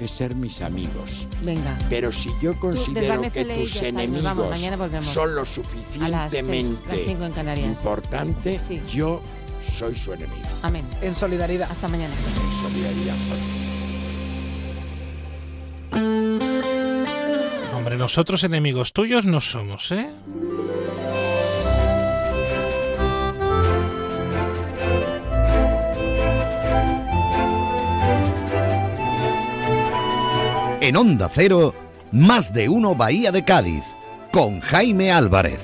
que ser mis amigos. Venga. Pero si yo considero que tus enemigos vamos, son lo A las seis, suficientemente las cinco en Canarias. importante, Sí. yo soy su enemigo. Amén. En solidaridad. Hasta mañana. En solidaridad. Hombre, nosotros enemigos tuyos no somos, ¿eh? En Onda Cero, más de uno Bahía de Cádiz, con Jaime Álvarez.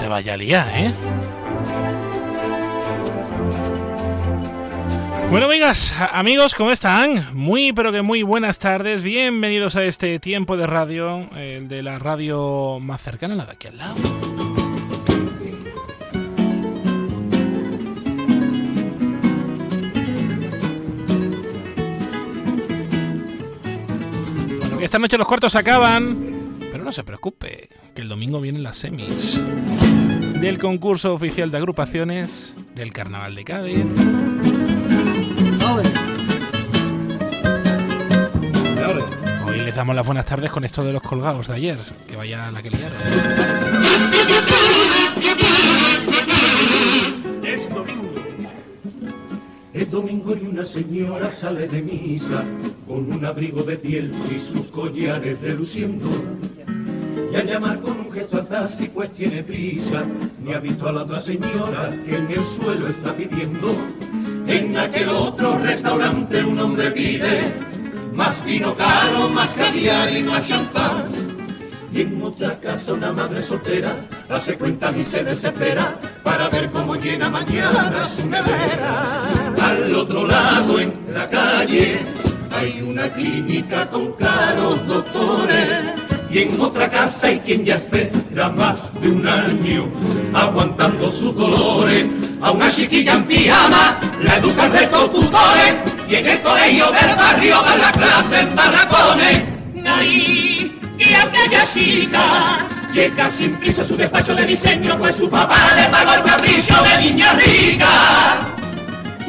Te vaya a liar, ¿eh? Bueno, amigas, amigos, ¿cómo están? Muy, pero que muy buenas tardes. Bienvenidos a este tiempo de radio, el de la radio más cercana, la de aquí al lado. Esta noche los cuartos acaban, pero no se preocupe, que el domingo vienen las semis del concurso oficial de agrupaciones del Carnaval de Cádiz. Hoy les damos las buenas tardes con esto de los colgados de ayer, que vaya la que liaron. Es domingo. Y una señora sale de misa con un abrigo de piel y sus collares reluciendo. Y al llamar con un gesto atrás y pues tiene prisa, ni ha visto a la otra señora que en el suelo está pidiendo. En aquel otro restaurante un hombre pide más vino caro, más caviar y más champán. Y en otra casa una madre soltera hace cuenta y se desespera para ver cómo llena mañana su nevera. Al otro lado en la calle hay una clínica con caros doctores. Y en otra casa hay quien ya espera más de un año aguantando sus dolores. A una chiquilla en pijama la educan de tutores y en el colegio del barrio dan la clase en barracones. Ahí y aquella chica llega sin prisa a su despacho de diseño, pues su papá le pagó el capricho de niña rica.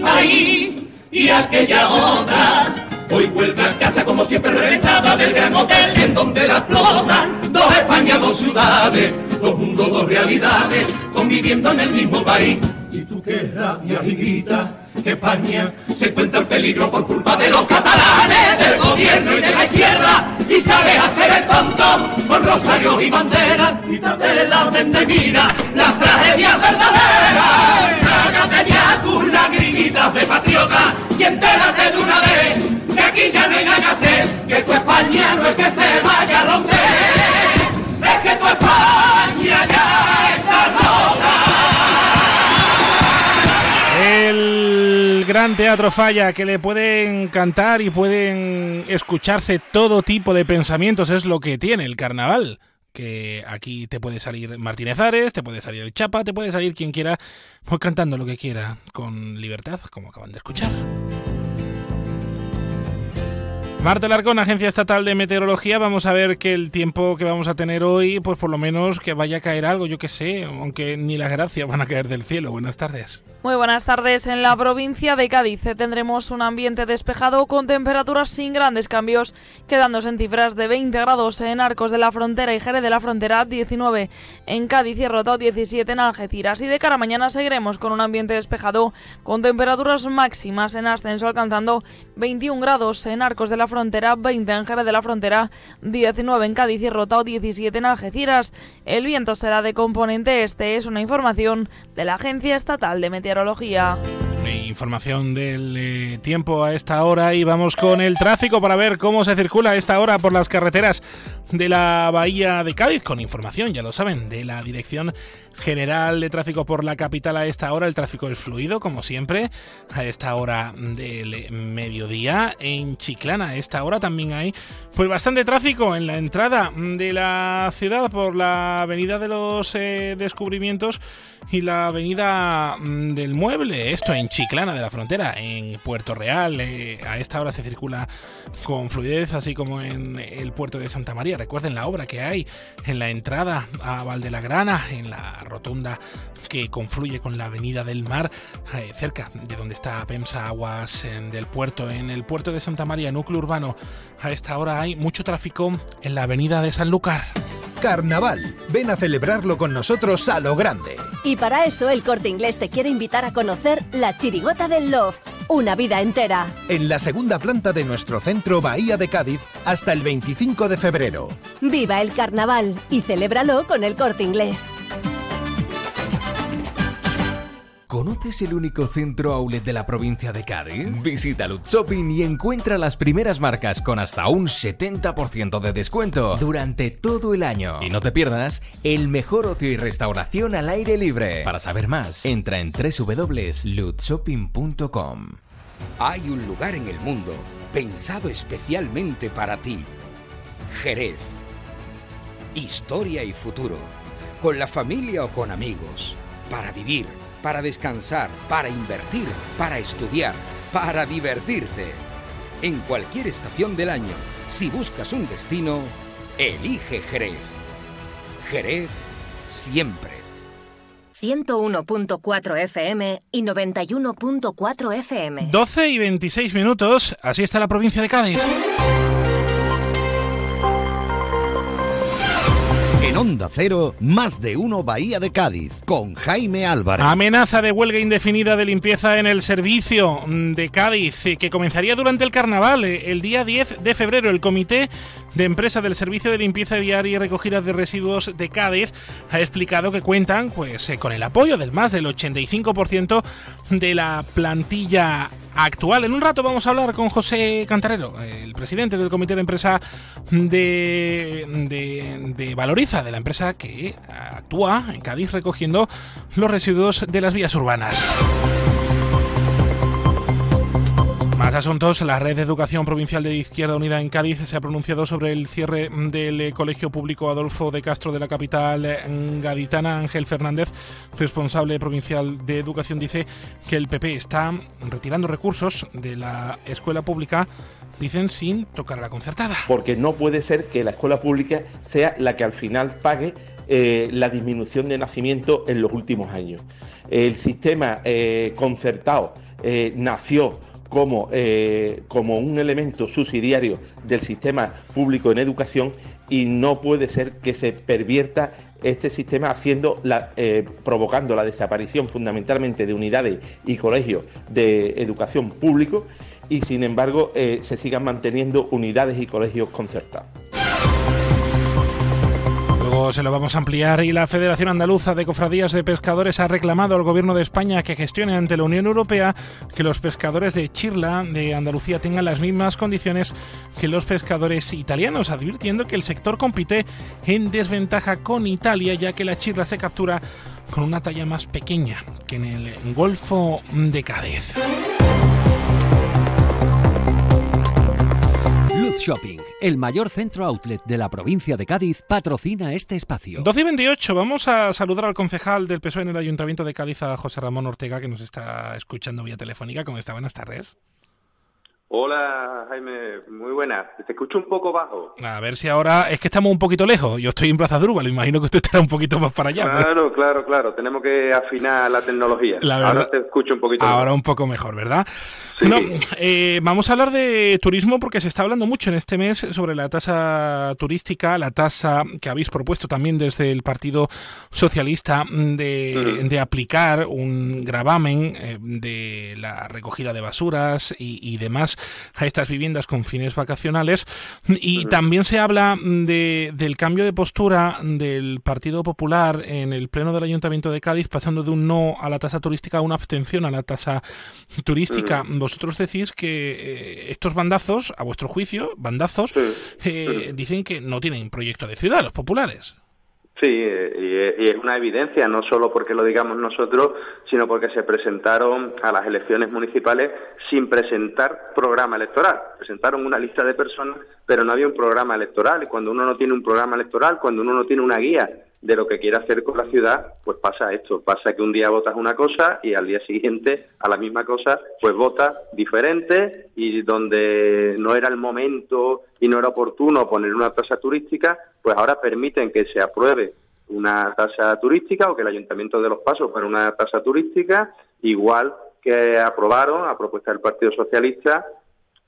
Ahí y aquella otra hoy vuelve a casa como siempre reventada del gran hotel en donde la explotan dos Españas, dos ciudades, dos mundos, dos realidades, conviviendo en el mismo país. Y tú qué rabia y grita que España se encuentra en peligro por culpa de los catalanes, del gobierno y de la izquierda, y sales a hacer el tonto con rosarios y banderas. Quítate la mente mira las tragedias verdaderas. Trágate ya tus lagrimitas de patriota y entérate de una vez que aquí ya no hay nada que que tu España no es que se vaya a romper, es que tu España ya Gran Teatro Falla, que le pueden cantar y pueden escucharse todo tipo de pensamientos, es lo que tiene el carnaval. Que aquí te puede salir Martínez Ares, te puede salir el Chapa, te puede salir quien quiera, pues cantando lo que quiera, con libertad, como acaban de escuchar. Marta Larcón, Agencia Estatal de Meteorología, vamos a ver que el tiempo que vamos a tener hoy, pues por lo menos que vaya a caer algo, yo que sé, aunque ni las gracias van a caer del cielo. Buenas tardes. Muy buenas tardes. En la provincia de Cádiz tendremos un ambiente despejado con temperaturas sin grandes cambios, quedándose en cifras de 20 grados en Arcos de la Frontera y Jerez de la Frontera, 19 en Cádiz y Rotao, 17 en Algeciras. Y de cara a mañana seguiremos con un ambiente despejado con temperaturas máximas en ascenso, alcanzando 21 grados en Arcos de la Frontera, 20 en Jerez de la Frontera, 19 en Cádiz y Rotao, 17 en Algeciras. El viento será de componente este, es una información de la Agencia Estatal de Meteorología. Información del eh, tiempo a esta hora y vamos con el tráfico para ver cómo se circula a esta hora por las carreteras de la Bahía de Cádiz, con información, ya lo saben, de la Dirección General de Tráfico por la capital a esta hora. El tráfico es fluido, como siempre, a esta hora del mediodía. En Chiclana, a esta hora también hay pues bastante tráfico en la entrada de la ciudad por la Avenida de los eh, Descubrimientos y la Avenida mm, del Mueble. Esto en Chiclana de la Frontera, en Puerto Real. Eh, a esta hora se circula con fluidez, así como en el puerto de Santa María. Recuerden la obra que hay en la entrada a Valdelagrana, en la rotunda que confluye con la Avenida del Mar, eh, cerca de donde está PEMSA Aguas del puerto, en el puerto de Santa María, núcleo urbano. A esta hora hay mucho tráfico en la Avenida de Sanlúcar. Carnaval. Ven a celebrarlo con nosotros a lo grande. Y para eso el Corte Inglés te quiere invitar a conocer la Chirigota del Love, una vida entera. En la segunda planta de nuestro centro Bahía de Cádiz hasta el 25 de febrero. Viva el carnaval y celébralo con el Corte Inglés. ¿Conoces el único centro outlet de la provincia de Cádiz? Visita Lutz Shopping y encuentra las primeras marcas con hasta un 70% de descuento durante todo el año. Y no te pierdas el mejor ocio y restauración al aire libre. Para saber más, entra en www.lutzshopping.com. Hay un lugar en el mundo pensado especialmente para ti. Jerez. Historia y futuro. Con la familia o con amigos. Para vivir para descansar, para invertir, para estudiar, para divertirte. En cualquier estación del año, si buscas un destino, elige Jerez. Jerez siempre. 101.4 FM y 91.4 FM. 12 y 26 minutos, así está la provincia de Cádiz. En Onda Cero, más de uno Bahía de Cádiz, con Jaime Álvarez. Amenaza de huelga indefinida de limpieza en el servicio de Cádiz, eh, que comenzaría durante el carnaval, eh, el día 10 de febrero. El Comité de Empresa del Servicio de Limpieza Diaria y Recogida de Residuos de Cádiz ha explicado que cuentan pues, eh, con el apoyo del más del 85% de la plantilla actual. En un rato vamos a hablar con José Cantarero, el presidente del comité de empresa de, de, Valoriza, de la empresa que actúa en Cádiz recogiendo los residuos de las vías urbanas. Más asuntos, la Red de Educación Provincial de Izquierda Unida en Cádiz se ha pronunciado sobre el cierre del Colegio Público Adolfo de Castro de la capital gaditana. Ángel Fernández, responsable provincial de Educación, dice que el PP está retirando recursos de la escuela pública dicen sin tocar la concertada. Porque no puede ser que la escuela pública sea la que al final pague eh, la disminución de nacimiento en los últimos años. El sistema eh, concertado eh, nació como, eh, como un elemento subsidiario del sistema público en educación y no puede ser que se pervierta este sistema haciendo la, eh, provocando la desaparición fundamentalmente de unidades y colegios de educación público y sin embargo eh, se sigan manteniendo unidades y colegios concertados se lo vamos a ampliar y la Federación Andaluza de Cofradías de Pescadores ha reclamado al Gobierno de España que gestione ante la Unión Europea que los pescadores de Chirla de Andalucía tengan las mismas condiciones que los pescadores italianos, advirtiendo que el sector compite en desventaja con Italia ya que la Chirla se captura con una talla más pequeña que en el Golfo de Cádiz. Shopping, el mayor centro outlet de la provincia de Cádiz, patrocina este espacio. 12 y 28, vamos a saludar al concejal del PSOE en el Ayuntamiento de Cádiz, a José Ramón Ortega, que nos está escuchando vía telefónica. ¿Cómo está? Buenas tardes. Hola Jaime, muy buenas. Te escucho un poco bajo. A ver si ahora es que estamos un poquito lejos. Yo estoy en Plaza Druba, lo imagino que usted estará un poquito más para allá. Claro, claro, claro. Tenemos que afinar la tecnología. ahora te escucho un poquito. Ahora un poco mejor, ¿verdad? No, eh, vamos a hablar de turismo porque se está hablando mucho en este mes sobre la tasa turística, la tasa que habéis propuesto también desde el Partido Socialista de, aplicar un gravamen eh, de la recogida de basuras y, demás a estas viviendas con fines vacacionales. Y también se habla de, del cambio de postura del Partido Popular en el Pleno del Ayuntamiento de Cádiz, pasando de un no a la tasa turística a una abstención a la tasa turística. Vosotros decís que eh, estos bandazos, a vuestro juicio, bandazos, eh, dicen que no tienen proyecto de ciudad, los populares. Sí, y es una evidencia, no solo porque lo digamos nosotros, sino porque se presentaron a las elecciones municipales sin presentar programa electoral. Presentaron una lista de personas, pero no había un programa electoral. Y cuando uno no tiene un programa electoral, cuando uno no tiene una guía de lo que quiere hacer con la ciudad, pues pasa esto, pasa que un día votas una cosa y al día siguiente a la misma cosa, pues votas diferente y donde no era el momento y no era oportuno poner una tasa turística, pues ahora permiten que se apruebe una tasa turística o que el Ayuntamiento de Los Pasos para una tasa turística, igual que aprobaron a propuesta del Partido Socialista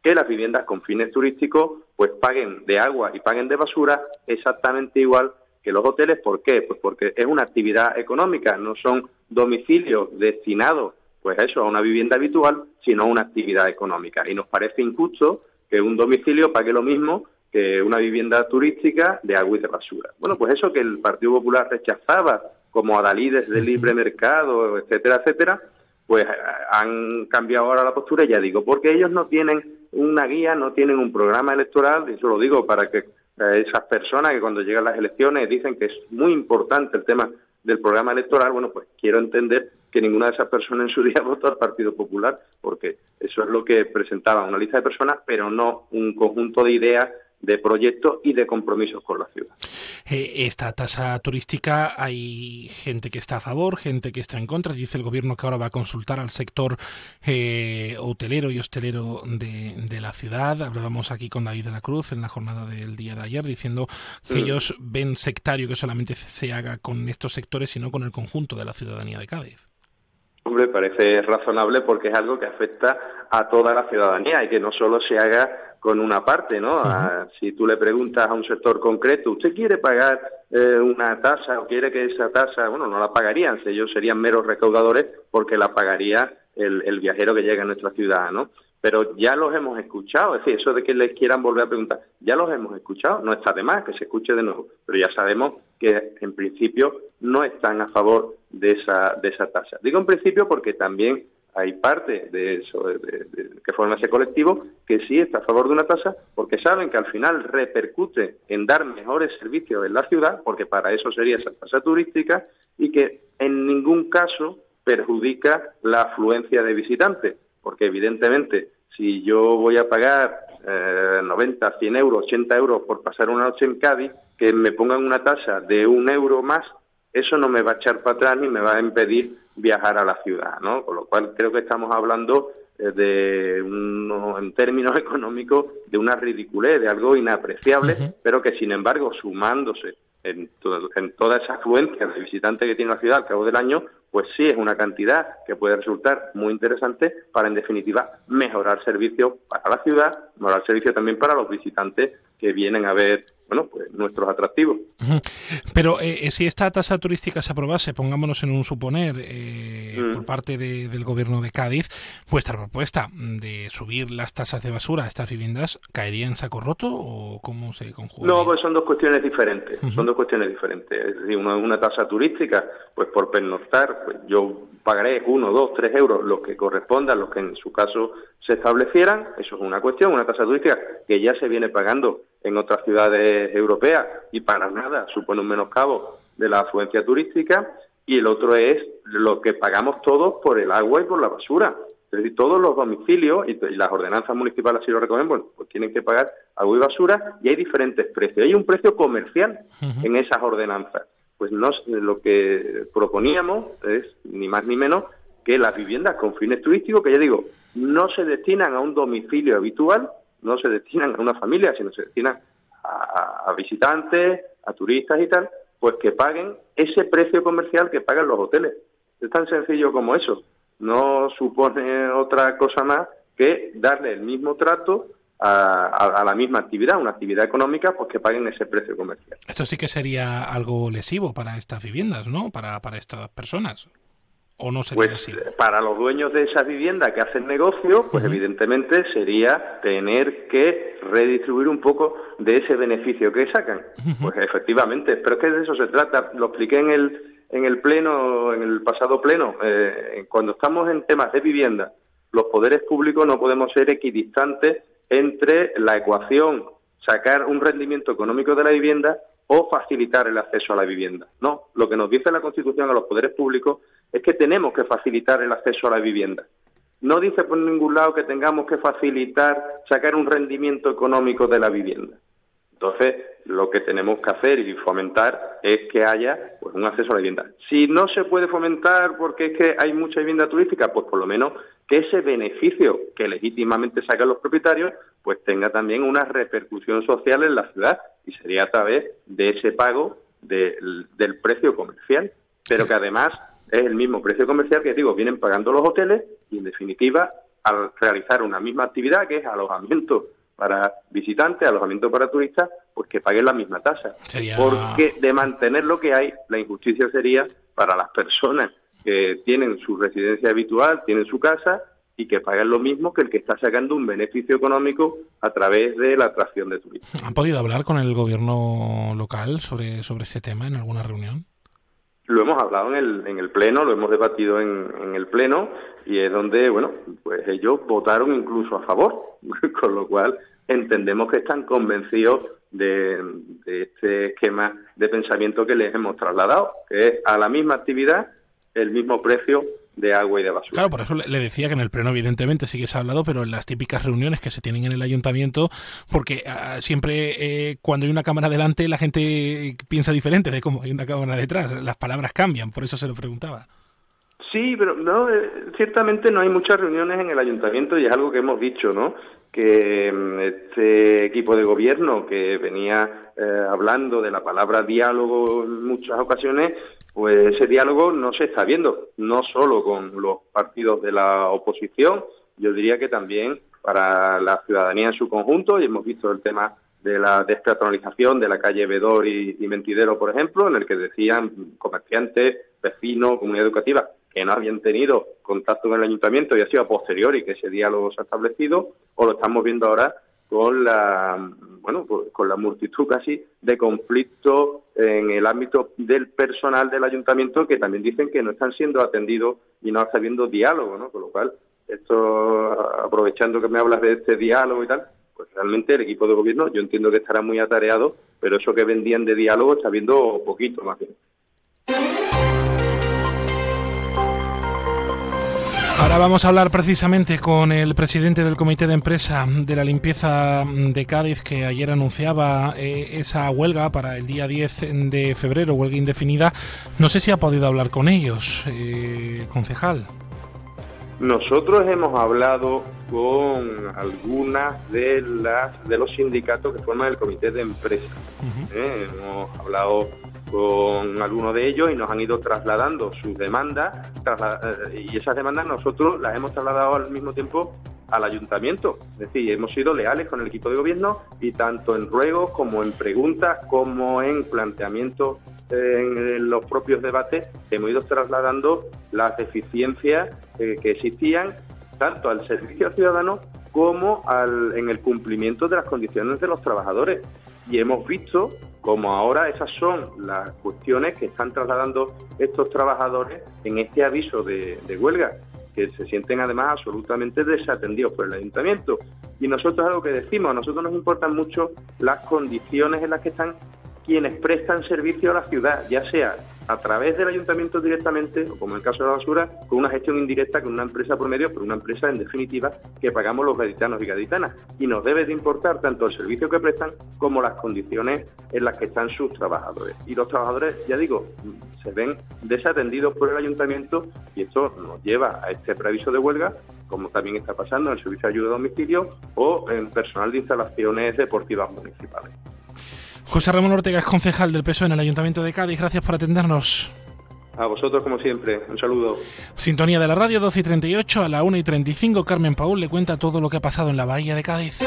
que las viviendas con fines turísticos pues paguen de agua y paguen de basura exactamente igual que los hoteles. ¿Por qué? Pues porque es una actividad económica, no son domicilios destinados pues a eso, a una vivienda habitual, sino a una actividad económica. Y nos parece injusto que un domicilio pague lo mismo que una vivienda turística de agua y de basura. Bueno, pues eso que el Partido Popular rechazaba como adalides del libre mercado, etcétera, etcétera, pues eh, han cambiado ahora la postura, ya digo, porque ellos no tienen una guía, no tienen un programa electoral, y eso lo digo para que esas personas que cuando llegan las elecciones dicen que es muy importante el tema del programa electoral, bueno, pues quiero entender que ninguna de esas personas en su día votó al Partido Popular, porque eso es lo que presentaba una lista de personas, pero no un conjunto de ideas de proyectos y de compromisos con la ciudad. Eh, esta tasa turística hay gente que está a favor, gente que está en contra. Dice el gobierno que ahora va a consultar al sector eh, hotelero y hostelero de, la ciudad. Hablábamos aquí con David de la Cruz en la jornada del día de ayer diciendo que mm. ellos ven sectario que solamente se haga con estos sectores, sino con el conjunto de la ciudadanía de Cádiz. Hombre, parece razonable porque es algo que afecta a toda la ciudadanía y que no solo se haga con una parte, ¿no? si tú le preguntas a un sector concreto, ¿usted quiere pagar eh, una tasa o quiere que esa tasa, bueno, no la pagarían, ellos serían meros recaudadores porque la pagaría el, el viajero que llega a nuestra ciudad, ¿no? Pero ya los hemos escuchado, es decir, eso de que les quieran volver a preguntar, ya los hemos escuchado, no está de más que se escuche de nuevo, pero ya sabemos que en principio no están a favor de esa, de esa tasa. Digo en principio porque también hay parte de eso, que forma ese colectivo, que sí está a favor de una tasa, porque saben que al final repercute en dar mejores servicios en la ciudad, porque para eso sería esa tasa turística, y que en ningún caso perjudica la afluencia de visitantes, porque evidentemente si yo voy a pagar eh, 90, 100 euros, 80 euros por pasar una noche en Cádiz, que me pongan una tasa de un euro más, eso no me va a echar para atrás ni me va a impedir viajar a la ciudad, ¿no? Con lo cual creo que estamos hablando eh, de en términos económicos de una ridiculez, de algo inapreciable, pero que sin embargo sumándose en, en toda esa afluencia de visitantes que tiene la ciudad al cabo del año, pues sí es una cantidad que puede resultar muy interesante para en definitiva mejorar servicios para la ciudad, mejorar servicios también para los visitantes que vienen a ver bueno, pues nuestros atractivos. Pero eh, eh, si esta tasa turística se aprobase, pongámonos en un suponer, eh, mm. por parte del gobierno de Cádiz, vuestra propuesta de subir las tasas de basura a estas viviendas, ¿caería en saco roto o cómo se conjuga? No, pues son dos cuestiones diferentes, son dos cuestiones diferentes. Es decir, una, una tasa turística, pues por pernoctar, pues yo pagaré uno, dos, tres euros, los que correspondan, los que en su caso se establecieran, eso es una cuestión, una tasa turística que ya se viene pagando en otras ciudades europeas y para nada supone un menoscabo de la afluencia turística y el otro es lo que pagamos todos por el agua y por la basura. Es decir, todos los domicilios y, las ordenanzas municipales así lo recomiendan, bueno, pues tienen que pagar agua y basura y hay diferentes precios. Hay un precio comercial en esas ordenanzas. Pues no, lo que proponíamos es ni más ni menos que las viviendas con fines turísticos, que ya digo, no se destinan a un domicilio habitual, no se destinan a una familia, sino se destinan a, visitantes, a turistas y tal, pues que paguen ese precio comercial que pagan los hoteles. Es tan sencillo como eso. No supone otra cosa más que darle el mismo trato a, la misma actividad, una actividad económica, pues que paguen ese precio comercial. Esto sí que sería algo lesivo para estas viviendas, ¿no? Para, para estas personas. ¿O no sería pues, Para los dueños de esa vivienda que hacen negocio, pues evidentemente sería tener que redistribuir un poco de ese beneficio que sacan. Pues efectivamente, pero es que de eso se trata. Lo expliqué en el, en el pleno, en el pasado pleno. Eh, cuando estamos en temas de vivienda, los poderes públicos no podemos ser equidistantes entre la ecuación sacar un rendimiento económico de la vivienda o facilitar el acceso a la vivienda. No, lo que nos dice la Constitución a los poderes públicos es que tenemos que facilitar el acceso a la vivienda. No dice por ningún lado que tengamos que facilitar sacar un rendimiento económico de la vivienda. Entonces, lo que tenemos que hacer y fomentar es que haya pues, un acceso a la vivienda. Si no se puede fomentar porque es que hay mucha vivienda turística, pues por lo menos que ese beneficio que legítimamente sacan los propietarios, pues tenga también una repercusión social en la ciudad y sería a través de ese pago del precio comercial, pero que además es el mismo precio comercial que digo, vienen pagando los hoteles y en definitiva al realizar una misma actividad que es alojamiento para visitantes, alojamiento para turistas, pues que paguen la misma tasa. Porque de mantener lo que hay, la injusticia sería para las personas que tienen su residencia habitual, tienen su casa y que paguen lo mismo que el que está sacando un beneficio económico a través de la atracción de turistas. ¿Han podido hablar con el gobierno local sobre, sobre ese tema en alguna reunión? Lo hemos hablado en el, en el Pleno, lo hemos debatido en, en el Pleno y es donde, bueno, pues ellos votaron incluso a favor, con lo cual entendemos que están convencidos de, de, este esquema de pensamiento que les hemos trasladado, que es a la misma actividad el mismo precio de agua y de basura. Claro, por eso le decía que en el pleno evidentemente sí que se ha hablado, pero en las típicas reuniones que se tienen en el ayuntamiento, porque ah, siempre eh, cuando hay una cámara delante la gente piensa diferente de cómo hay una cámara detrás, las palabras cambian, por eso se lo preguntaba. Sí, pero no, eh, ciertamente no hay muchas reuniones en el ayuntamiento y es algo que hemos dicho, ¿no? Que mm, este equipo de gobierno que venía eh, hablando de la palabra diálogo en muchas ocasiones, pues ese diálogo no se está viendo, no solo con los partidos de la oposición, yo diría que también para la ciudadanía en su conjunto, y hemos visto el tema de la despeatonalización de la calle Bedor y, y Mentidero, por ejemplo, en el que decían comerciantes, vecinos, comunidad educativa, que no habían tenido contacto con el ayuntamiento y ha sido a posteriori que ese diálogo se ha establecido, o lo estamos viendo ahora con la bueno pues, con la multitud casi de conflictos en el ámbito del personal del ayuntamiento que también dicen que no están siendo atendidos y no está habiendo diálogo, ¿no? Con lo cual, esto aprovechando que me hablas de este diálogo y tal, pues realmente el equipo de gobierno yo entiendo que estará muy atareado, pero eso que vendían de diálogo está viendo poquito más bien. Ahora vamos a hablar precisamente con el presidente del Comité de Empresa de la Limpieza de Cádiz, que ayer anunciaba eh, esa huelga para el día 10 de febrero, huelga indefinida. No sé si ha podido hablar con ellos, eh, concejal. Nosotros hemos hablado con algunas de las de los sindicatos que forman el comité de empresa. ¿eh? Hemos hablado con algunos de ellos y nos han ido trasladando sus demandas eh, y esas demandas nosotros las hemos trasladado al mismo tiempo al ayuntamiento. Es decir, hemos sido leales con el equipo de gobierno y tanto en ruegos como en preguntas como en planteamientos en los propios debates hemos ido trasladando las deficiencias eh, que existían tanto al servicio al ciudadano como al, en el cumplimiento de las condiciones de los trabajadores. Y hemos visto como ahora esas son las cuestiones que están trasladando estos trabajadores en este aviso de, de huelga que se sienten además absolutamente desatendidos por el ayuntamiento. Y nosotros algo que decimos, a nosotros nos importan mucho las condiciones en las que están quienes prestan servicio a la ciudad, ya sea a través del ayuntamiento directamente, o como en el caso de la basura, con una gestión indirecta con una empresa por medio, pero una empresa en definitiva que pagamos los gaditanos y gaditanas. Y nos debe de importar tanto el servicio que prestan como las condiciones en las que están sus trabajadores. Y los trabajadores, ya digo, se ven desatendidos por el ayuntamiento y esto nos lleva a este preaviso de huelga, como también está pasando en el servicio de ayuda a domicilio o en personal de instalaciones deportivas municipales. José Ramón Ortega es concejal del PSOE en el Ayuntamiento de Cádiz. Gracias por atendernos. A vosotros, como siempre. Un saludo. Sintonía de la radio 12 y 38 a la 1 y 35. Carmen Paul le cuenta todo lo que ha pasado en la Bahía de Cádiz.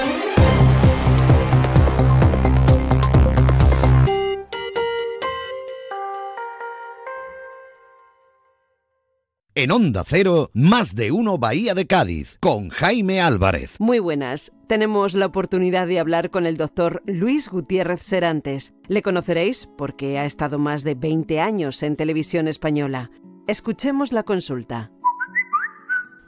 En Onda Cero, más de uno Bahía de Cádiz, con Jaime Álvarez. Muy buenas. Tenemos la oportunidad de hablar con el doctor Luis Gutiérrez Serantes. Le conoceréis porque ha estado más de 20 años en televisión española. Escuchemos la consulta.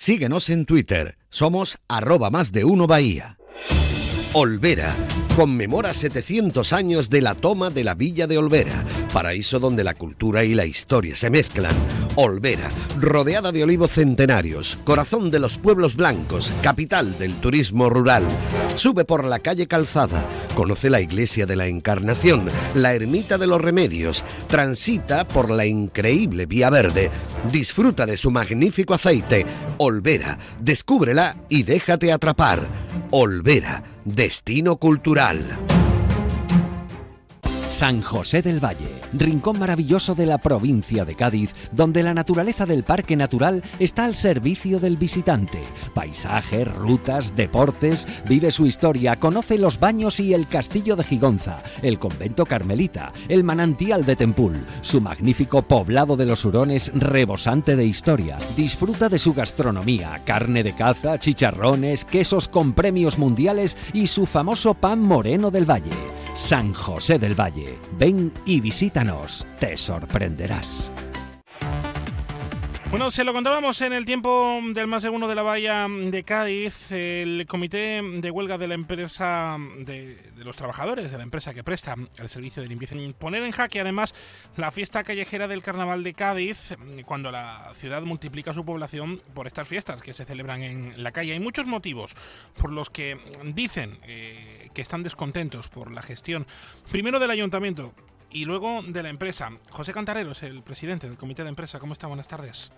Síguenos en Twitter, somos arroba más de uno Bahía. Olvera conmemora 700 años de la toma de la villa de Olvera, paraíso donde la cultura y la historia se mezclan. Olvera, rodeada de olivos centenarios, corazón de los pueblos blancos, capital del turismo rural. Sube por la calle Calzada, conoce la iglesia de la Encarnación, la ermita de los Remedios, transita por la increíble Vía Verde, disfruta de su magnífico aceite. Olvera, descúbrela y déjate atrapar. Olvera, destino cultural. San José del Valle, rincón maravilloso de la provincia de Cádiz, donde la naturaleza del parque natural está al servicio del visitante. Paisajes, rutas, deportes, vive su historia, conoce los baños y el castillo de Gigonza, el convento carmelita, el manantial de Tempul, su magnífico poblado de los hurones rebosante de historia. Disfruta de su gastronomía, carne de caza, chicharrones, quesos con premios mundiales y su famoso pan moreno del Valle. San José del Valle. Ven y visítanos, te sorprenderás. Bueno, se lo contábamos en el tiempo del más de uno de la Bahía de Cádiz, el comité de huelga de la empresa, de, de, los trabajadores de la empresa que presta el servicio de limpieza, poner en jaque además la fiesta callejera del Carnaval de Cádiz, cuando la ciudad multiplica su población por estas fiestas que se celebran en la calle. Hay muchos motivos por los que dicen eh, que están descontentos por la gestión, primero del ayuntamiento, y luego de la empresa. José Cantareros, el presidente del comité de empresa, ¿cómo está? Buenas tardes.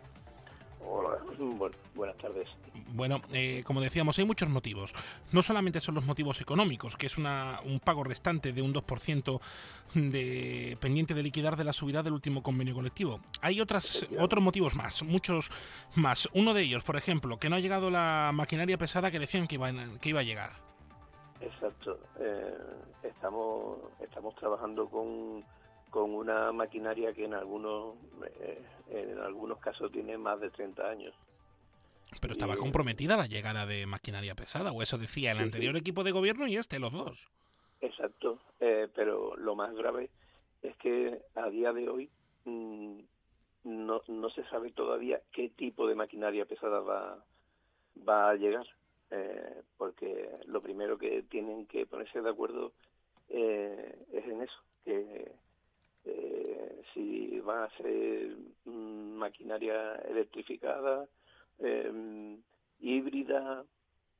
Hola, bueno, buenas tardes. Bueno, eh, como decíamos, hay muchos motivos. No solamente son los motivos económicos, que es una, un pago restante de un 2% de, pendiente de liquidar de la subida del último convenio colectivo. Hay otras, otros motivos más, muchos más. Uno de ellos, por ejemplo, que no ha llegado la maquinaria pesada que decían que iba, que iba a llegar. Exacto. Eh, estamos, estamos trabajando con, con una maquinaria que en algunos, eh, en algunos casos tiene más de 30 años. Pero estaba comprometida la llegada de maquinaria pesada, o eso decía el Sí, anterior sí. equipo de gobierno y este, los dos. Exacto. Eh, pero lo más grave es que a día de hoy mm, no, no se sabe todavía qué tipo de maquinaria pesada va, va a llegar. Eh, porque lo primero que tienen que ponerse de acuerdo eh, es en eso, que eh, si va a ser maquinaria electrificada, eh, híbrida,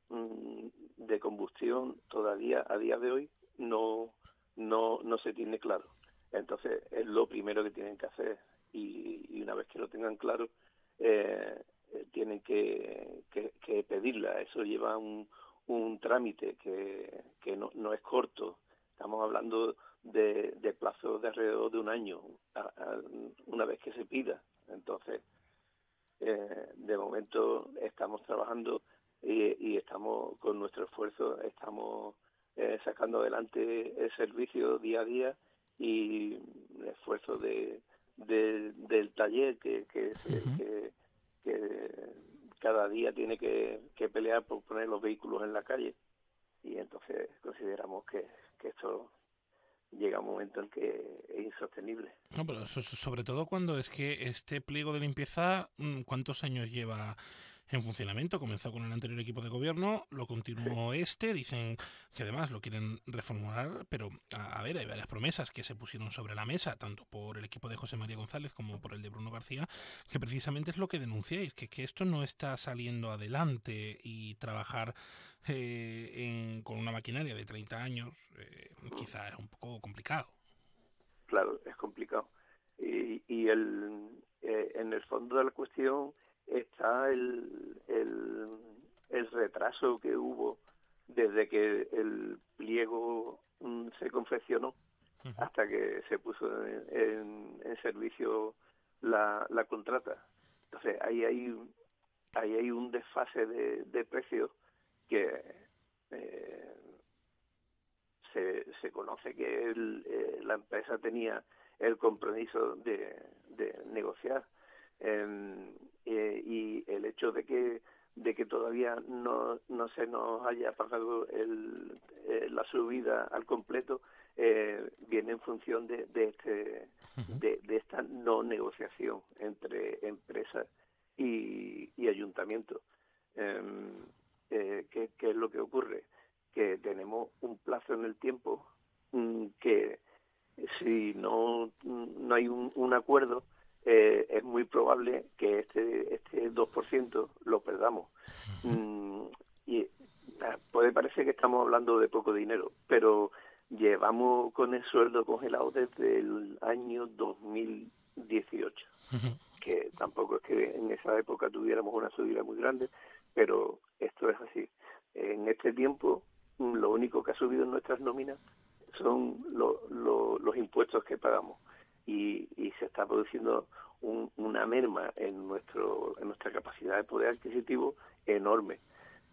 mm, de combustión, todavía a día de hoy no, no, no se tiene claro. Entonces es lo primero que tienen que hacer y, y una vez que lo tengan claro, eh, eh, tienen que, que, que pedirla. Eso lleva un, un trámite que, que no, no es corto. Estamos hablando de, de plazos de alrededor de un año a- a- una vez que se pida. Entonces, eh, de momento estamos trabajando y, y estamos con nuestro esfuerzo, estamos eh, sacando adelante el servicio día a día y el esfuerzo de, de- del taller que, que, se- que, que cada día tiene que, que pelear por poner los vehículos en la calle y entonces consideramos que, que esto llega un momento en que es insostenible. No, pero so- so- sobre todo cuando es que este pliego de limpieza, mm, ¿cuántos años lleva en funcionamiento? Comenzó con el anterior equipo de gobierno, lo continuó este, dicen que además lo quieren reformular, pero a, ver, hay varias promesas que se pusieron sobre la mesa, tanto por el equipo de José María González como por el de Bruno García, que precisamente es lo que denunciáis, que, que esto no está saliendo adelante y trabajar eh, en- con una maquinaria de 30 años eh, quizá es un poco complicado. claro, es complicado. Y, y el, eh, en el fondo de la cuestión está el, el, el retraso que hubo desde que el pliego mm, se confeccionó hasta que se puso en, en- en servicio la, la contrata. Entonces ahí hay, ahí hay un desfase de, de precios que eh, se, se, conoce que eh, la empresa tenía el compromiso de, negociar em, y el hecho de que de que todavía no, no se nos haya pagado el, la subida al completo eh, viene en función de, de, este, de, esta no negociación entre empresas y, y ayuntamiento. Em, eh, ¿qué, es lo que ocurre? Que tenemos un plazo en el tiempo mm, que si no, no hay un, un acuerdo, eh, es muy probable que este, este 2% lo perdamos. Mm, y ah, puede parecer que estamos hablando de poco dinero, pero llevamos con el sueldo congelado desde el año 2018, que tampoco es que en esa época tuviéramos una subida muy grande, pero esto es así. En este tiempo, lo único que ha subido en nuestras nóminas son los impuestos que pagamos y, y se está produciendo una merma en nuestro en nuestra capacidad de poder adquisitivo enorme.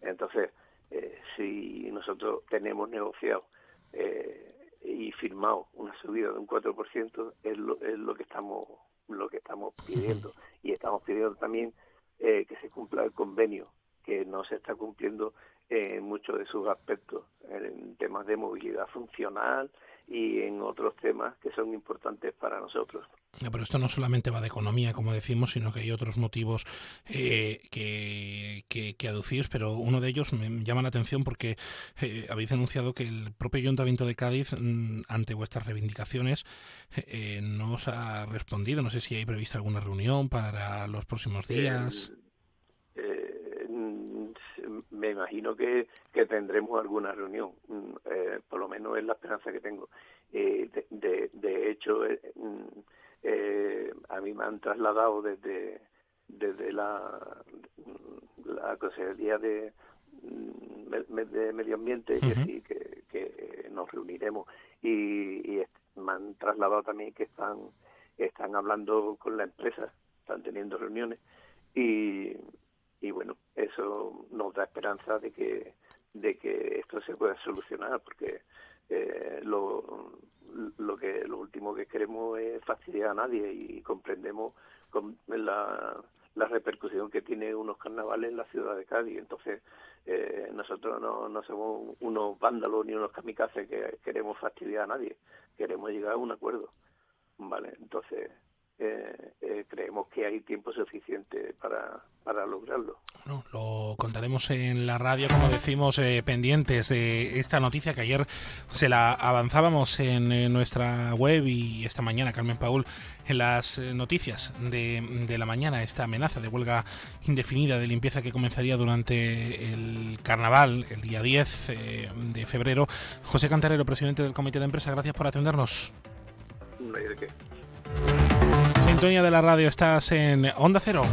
Entonces, eh, si nosotros tenemos negociado eh, y firmado una subida de un 4%, es lo, es lo que estamos lo que estamos pidiendo y estamos pidiendo también eh, que se cumpla el convenio que no se está cumpliendo en muchos de sus aspectos, en temas de movilidad funcional y en otros temas que son importantes para nosotros. Pero esto no solamente va de economía, como decimos, sino que hay otros motivos eh, que, que, aducís, pero uno de ellos me llama la atención porque eh, habéis denunciado que el propio Ayuntamiento de Cádiz, mm, ante vuestras reivindicaciones, eh, no os ha respondido. No sé si hay prevista alguna reunión para los próximos días. Me imagino que, que, tendremos alguna reunión, mm, por lo menos es la esperanza que tengo. de, de, de, hecho, mm, eh, a mí me han trasladado desde desde la, la Consejería de, de Medio Ambiente que, que, nos reuniremos y, y, me han trasladado también que están están hablando con la empresa, están teniendo reuniones y, y bueno, eso nos da esperanza de que de que esto se pueda solucionar porque eh, lo, lo que lo último que queremos es fastidiar a nadie y comprendemos la, la repercusión que tiene unos carnavales en la ciudad de Cádiz. Entonces, eh, nosotros no, no somos unos vándalos ni unos kamikazes que queremos fastidiar a nadie. Queremos llegar a un acuerdo. ¿Vale? Entonces, eh, eh, creemos que hay tiempo suficiente para, para lograrlo. Bueno, lo contaremos en la radio, como decimos, eh, pendientes de esta noticia que ayer se la avanzábamos en, nuestra web y esta mañana Carmen Paul en las noticias de, de, la mañana, esta amenaza de huelga indefinida de limpieza que comenzaría durante el carnaval, el día 10 de febrero. José Cantarero, presidente del Comité de Empresa, gracias por atendernos. No hay de qué sintonía de la radio, estás en Onda Cero.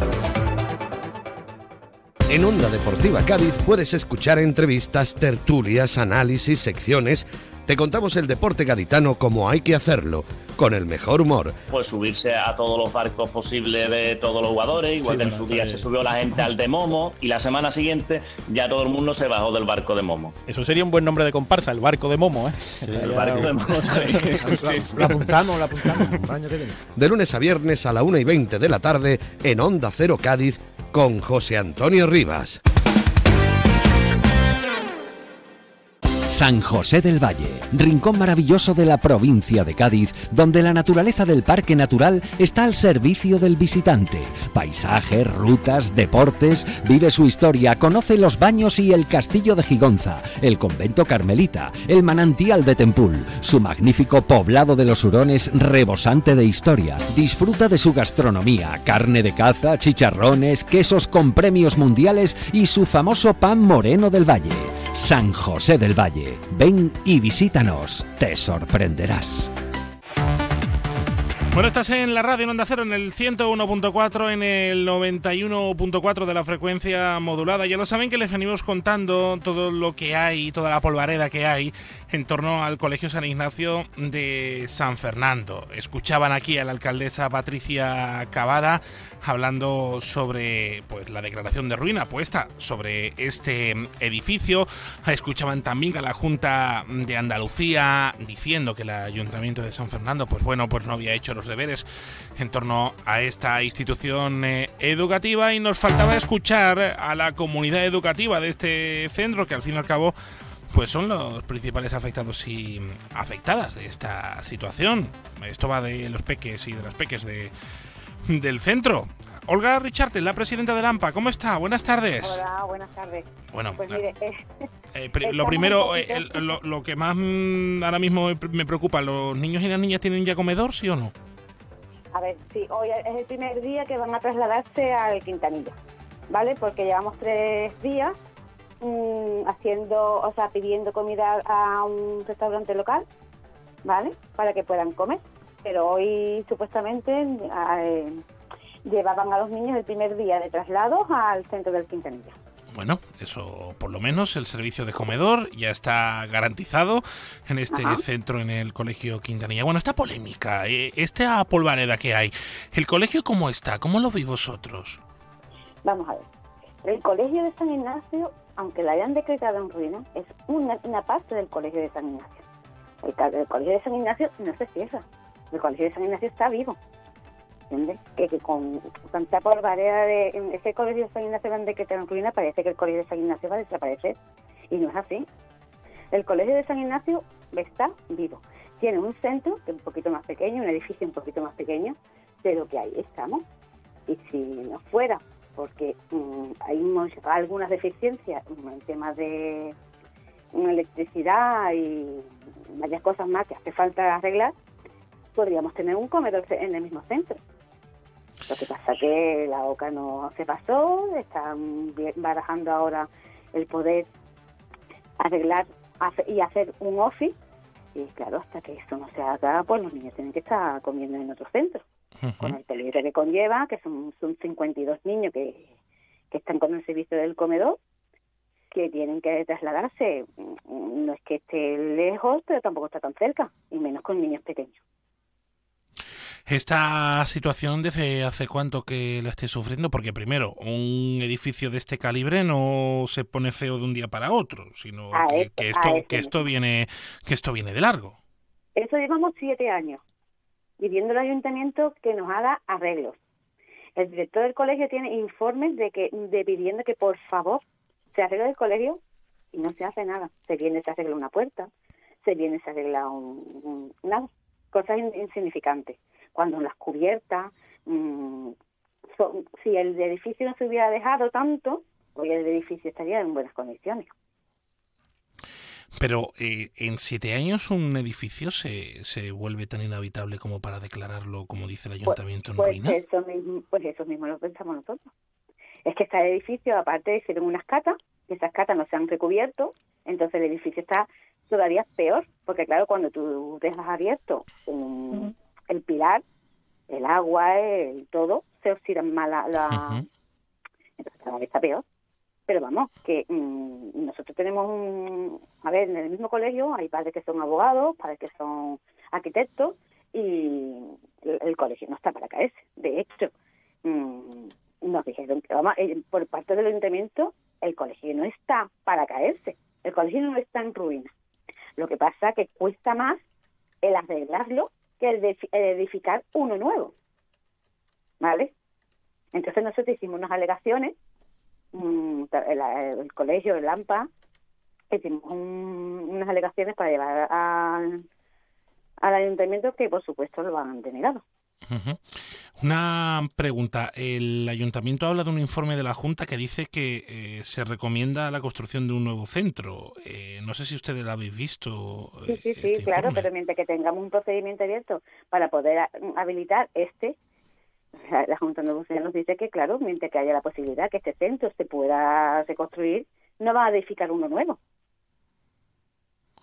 En Onda Deportiva Cádiz puedes escuchar entrevistas, tertulias, análisis, secciones. Te contamos el deporte gaditano como hay que hacerlo con el mejor humor. Pues subirse a todos los barcos posibles de todos los jugadores, igual que en su día se subió la gente al de Momo y la semana siguiente ya todo el mundo se bajó del barco de Momo. Eso sería un buen nombre de comparsa, el barco de Momo, ¿eh? el barco de Momo. lo apuntamos, lo apuntamos. De lunes a viernes a la 1 y 20 de la tarde en Onda Cero Cádiz con José Antonio Rivas. San José del Valle, rincón maravilloso de la provincia de Cádiz, donde la naturaleza del parque natural está al servicio del visitante. Paisajes, rutas, deportes, vive su historia, conoce los baños y el castillo de Gigonza, el convento carmelita, el manantial de Tempul, su magnífico poblado de los hurones rebosante de historia. Disfruta de su gastronomía, carne de caza, chicharrones, quesos con premios mundiales y su famoso pan moreno del Valle. San José del Valle. Ven y visítanos, te sorprenderás. Bueno, estás en la radio en Onda Cero, en el 101.4, en el 91.4 de la frecuencia modulada. Ya lo saben que les venimos contando todo lo que hay, toda la polvareda que hay en torno al Colegio San Ignacio de San Fernando. Escuchaban aquí a la alcaldesa Patricia Cavada hablando sobre pues, la declaración de ruina puesta sobre este edificio. Escuchaban también a la Junta de Andalucía diciendo que el Ayuntamiento de San Fernando, pues bueno, pues no había hecho los deberes en torno a esta institución eh, educativa y nos faltaba escuchar a la comunidad educativa de este centro que al fin y al cabo pues son los principales afectados y afectadas de esta situación. Esto va de los peques y de las peques de, del centro. Olga Richarte, la presidenta de AMPA, ¿cómo está? Buenas tardes. Hola, buenas tardes. Bueno, pues mire, eh, eh, lo primero, lo, lo, que más mm, ahora mismo me preocupa, ¿los niños y las niñas tienen ya comedor, sí o no? A ver, sí, hoy es el primer día que van a trasladarse al Quintanilla, ¿vale? Porque llevamos tres días mmm, haciendo, o sea, pidiendo comida a un restaurante local, ¿vale? Para que puedan comer. Pero hoy supuestamente eh, llevaban a los niños el primer día de traslado al centro del Quintanilla. Bueno, eso por lo menos el servicio de comedor ya está garantizado en este Ajá. centro, en el Colegio Quintanilla. Bueno, esta polémica, eh, esta polvareda que hay, ¿el colegio cómo está? ¿Cómo lo veis vosotros? Vamos a ver. El Colegio de San Ignacio, aunque la hayan decretado en ruina, es una, una parte del Colegio de San Ignacio. El, el Colegio de San Ignacio no se cierra. El Colegio de San Ignacio está vivo. ¿Entiendes? Que, que, con tanta polvareda de en ese colegio de San Ignacio en ruina, parece que el colegio de San Ignacio va a desaparecer. Y no es así. El colegio de San Ignacio está vivo. Tiene un centro que es un poquito más pequeño, un edificio un poquito más pequeño, pero que ahí estamos. Y si no fuera, porque mmm, hay algunas deficiencias en temas de electricidad y varias cosas más que hace falta arreglar, podríamos tener un comedor en el mismo centro. Lo que pasa que la OCA no se pasó, están barajando ahora el poder arreglar y hacer un office. Y claro, hasta que esto no se haga, pues los niños tienen que estar comiendo en otro centro. Uh -huh. Con el peligro que conlleva, que son, son 52 niños que, que están con el servicio del comedor, que tienen que trasladarse. No es que esté lejos, pero tampoco está tan cerca, y menos con niños pequeños. Esta situación desde hace cuánto que la esté sufriendo, porque primero, un edificio de este calibre no se pone feo de un día para otro, sino que, este, que esto, este. que esto viene, que esto viene de largo. Eso llevamos siete años, pidiendo al ayuntamiento que nos haga arreglos. El director del colegio tiene informes de que, de pidiendo que por favor se arregle el colegio y no se hace nada. Se viene, se arregla una puerta, se viene, se arregla un, un nada, cosas insignificantes cuando las cubiertas, mmm, son, si el edificio no se hubiera dejado tanto, hoy el edificio estaría en buenas condiciones. Pero eh, en siete años un edificio se, se vuelve tan inhabitable como para declararlo, como dice el ayuntamiento, pues, en pues ruina. Eso mismo, pues eso mismo lo pensamos nosotros. Es que está el edificio, aparte hicieron unas catas, y esas catas no se han recubierto, entonces el edificio está todavía peor, porque claro, cuando tú dejas abierto un, uh el pilar, el agua, el todo, se oxidan mal la... la... Uh -huh. Entonces cada vez está peor. Pero vamos, que mmm, nosotros tenemos un... A ver, en el mismo colegio hay padres que son abogados, padres que son arquitectos, y el, el colegio no está para caerse. De hecho, mmm, nos dijeron que, vamos, eh, por parte del ayuntamiento, el colegio no está para caerse. El colegio no está en ruina. Lo que pasa que cuesta más el arreglarlo que el, de, edificar uno nuevo. ¿Vale? Entonces nosotros hicimos unas alegaciones, mmm, el, el, colegio, el AMPA, hicimos un, unas alegaciones para llevar al, al ayuntamiento que por supuesto lo han denegado. Una pregunta. El ayuntamiento habla de un informe de la Junta que dice que eh, se recomienda la construcción de un nuevo centro. Eh, no sé si ustedes lo habéis visto. Sí, sí, sí, este claro, pero mientras que tengamos un procedimiento abierto para poder habilitar este, la Junta de Andalucía nos dice que, claro, mientras que haya la posibilidad que este centro se pueda reconstruir, no va a edificar uno nuevo.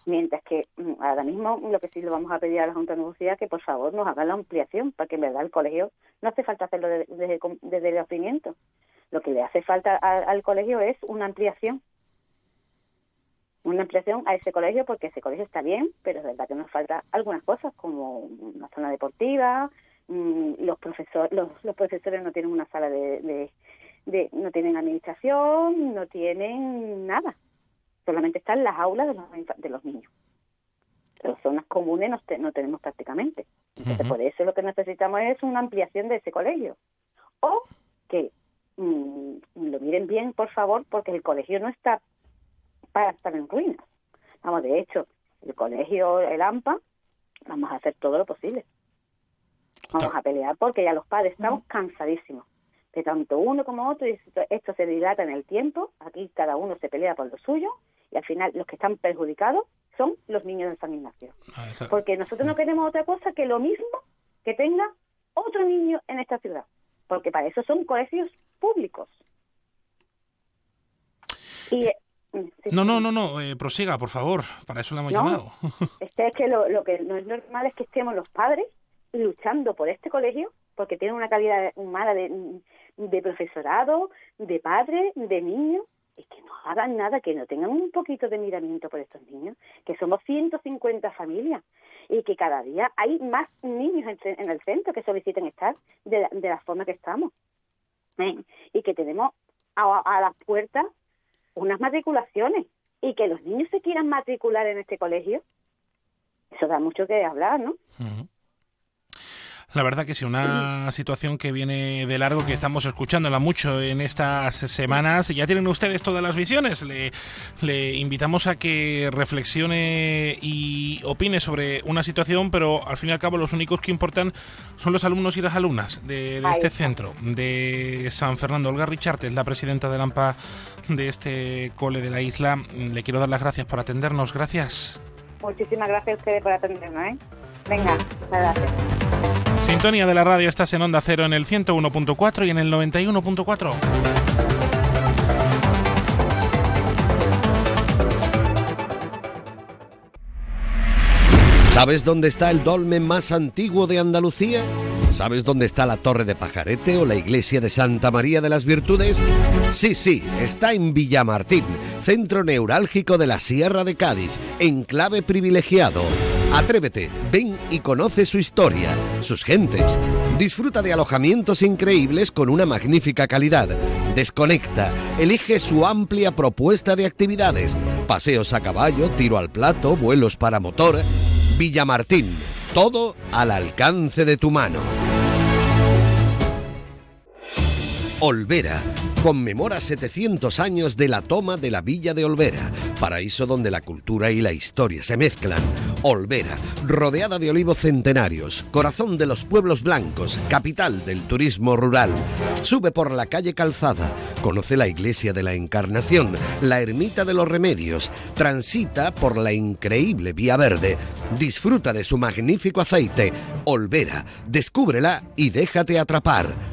Mientras que mm, ahora mismo lo que sí le vamos a pedir a la Junta de Andalucía que por favor nos haga la ampliación, porque en verdad el colegio no hace falta hacerlo desde, desde, el nacimiento. Lo que le hace falta al colegio es una ampliación. Una ampliación a ese colegio porque ese colegio está bien, pero es verdad que nos falta algunas cosas como una zona deportiva, mm, los, profesores los, los profesores no tienen una sala de, de, no tienen administración, no tienen nada solamente están las aulas de los, de los niños. Pero zonas comunes no, no tenemos prácticamente. Entonces, por eso lo que necesitamos es una ampliación de ese colegio. O que mm, lo miren bien, por favor, porque el colegio no está para estar en ruinas. Vamos, de hecho, el colegio, el AMPA, vamos a hacer todo lo posible. Vamos a pelear porque ya los padres estamos cansadísimos de tanto uno como otro y esto se dilata en el tiempo. Aquí cada uno se pelea por lo suyo y al final los que están perjudicados son los niños de San Ignacio. Ah, porque nosotros no queremos otra cosa que lo mismo que tenga otro niño en esta ciudad, porque para eso son colegios públicos. Y, eh, no, no, no, no, eh, prosiga, por favor, para eso le hemos llamado. Este es que lo, que no es normal es que estemos los padres luchando por este colegio, porque tiene una calidad humana de, de profesorado, de padres, de niños, y que no hagan nada, que no tengan un poquito de miramiento por estos niños, que somos 150 familias y que cada día hay más niños en, el centro que soliciten estar de la, de la forma que estamos. Y que tenemos a, las puertas unas matriculaciones y que los niños se quieran matricular en este colegio, eso da mucho que hablar, ¿no? La verdad que sí, una situación que viene de largo, que estamos escuchándola mucho en estas semanas. Ya tienen ustedes todas las visiones. Le, invitamos a que reflexione y opine sobre una situación, pero al fin y al cabo los únicos que importan son los alumnos y las alumnas de, este centro, de San Fernando. Olga Richard es la presidenta de AMPA de este cole de la isla. Le quiero dar las gracias por atendernos. Gracias. Muchísimas gracias a ustedes por atendernos. ¿eh? Venga, gracias. Sintonía de la radio, estás en Onda Cero en el 101.4 y en el 91.4. ¿Sabes dónde está el dolmen más antiguo de Andalucía? ¿Sabes dónde está la Torre de Pajarete o la iglesia de Santa María de las Virtudes? Sí, sí, está en Villamartín, centro neurálgico de la Sierra de Cádiz, enclave privilegiado. Atrévete, ven y conoce su historia, sus gentes. Disfruta de alojamientos increíbles con una magnífica calidad. Desconecta, elige su amplia propuesta de actividades. Paseos a caballo, tiro al plato, vuelos para motor. Villamartín, todo al alcance de tu mano. Olvera conmemora 700 años de la toma de la villa de Olvera, paraíso donde la cultura y la historia se mezclan. Olvera, rodeada de olivos centenarios, corazón de los pueblos blancos, capital del turismo rural. Sube por la calle Calzada, conoce la iglesia de la Encarnación, la ermita de los Remedios, transita por la increíble Vía Verde, disfruta de su magnífico aceite. Olvera, descúbrela y déjate atrapar.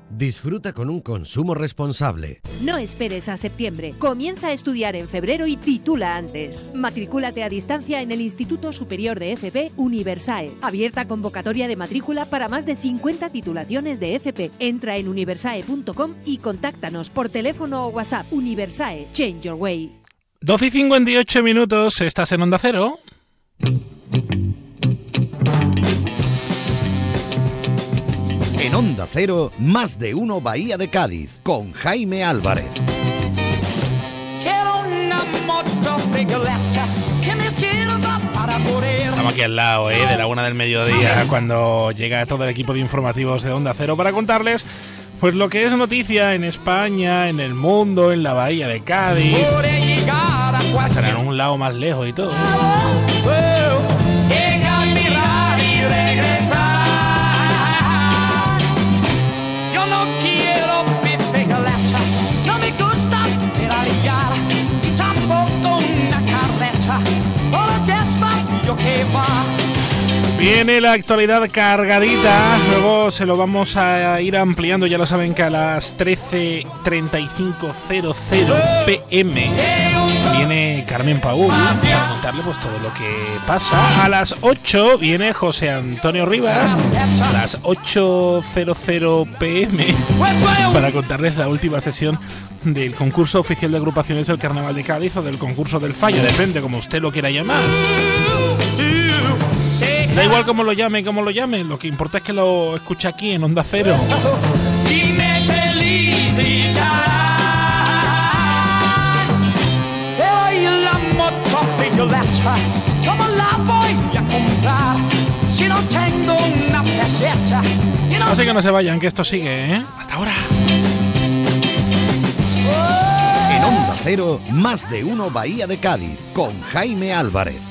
Disfruta con un consumo responsable. No esperes a septiembre. Comienza a estudiar en febrero y titula antes. Matricúlate a distancia en el Instituto Superior de FP Universae. Abierta convocatoria de matrícula para más de 50 titulaciones de FP. Entra en universae.com y contáctanos por teléfono o WhatsApp. Universae, Change Your Way. 12 y 58 minutos, estás en Onda Cero. En Onda Cero, más de uno Bahía de Cádiz, con Jaime Álvarez. Estamos aquí al lado ¿eh? de la una del mediodía cuando llega todo el equipo de informativos de Onda Cero para contarles pues lo que es noticia en España, en el mundo, en la bahía de Cádiz. Estarán en un lado más lejos y todo. Viene la actualidad cargadita, luego se lo vamos a ir ampliando, ya lo saben que a las 13.35.00 pm viene Carmen Paul para contarle pues todo lo que pasa. A las 8 viene José Antonio Rivas, a las 8.00 pm para contarles la última sesión del concurso oficial de agrupaciones del Carnaval de Cádiz o del concurso del Fallo, depende como usted lo quiera llamar. Da igual cómo lo llame, cómo lo llame, lo que importa es que lo escuche aquí en Onda Cero. Dime feliz Hoy la moto Violeta, ¿cómo la voy a comprar? Si no tengo una peseta. y no Así que no se vayan, que esto sigue, ¿eh? Hasta ahora. En Onda Cero, más de uno Bahía de Cádiz, con Jaime Álvarez.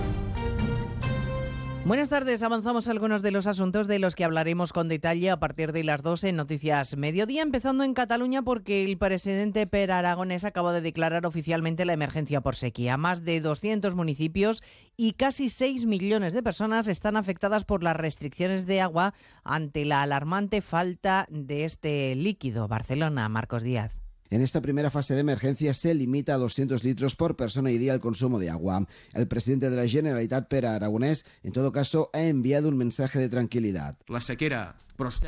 Buenas tardes, avanzamos algunos de los asuntos de los que hablaremos con detalle a partir de las 12 en Noticias Mediodía, empezando en Cataluña porque el presidente Per Aragonés acaba de declarar oficialmente la emergencia por sequía. Más de 200 municipios y casi 6 millones de personas están afectadas por las restricciones de agua ante la alarmante falta de este líquido. Barcelona, Marcos Díaz. En esta primera fase de emergencia se limita a 200 litros por persona y día el consumo de agua. El presidente de la Generalitat, Pere Aragonés, en todo caso, ha enviado un mensaje de tranquilidad. La sequera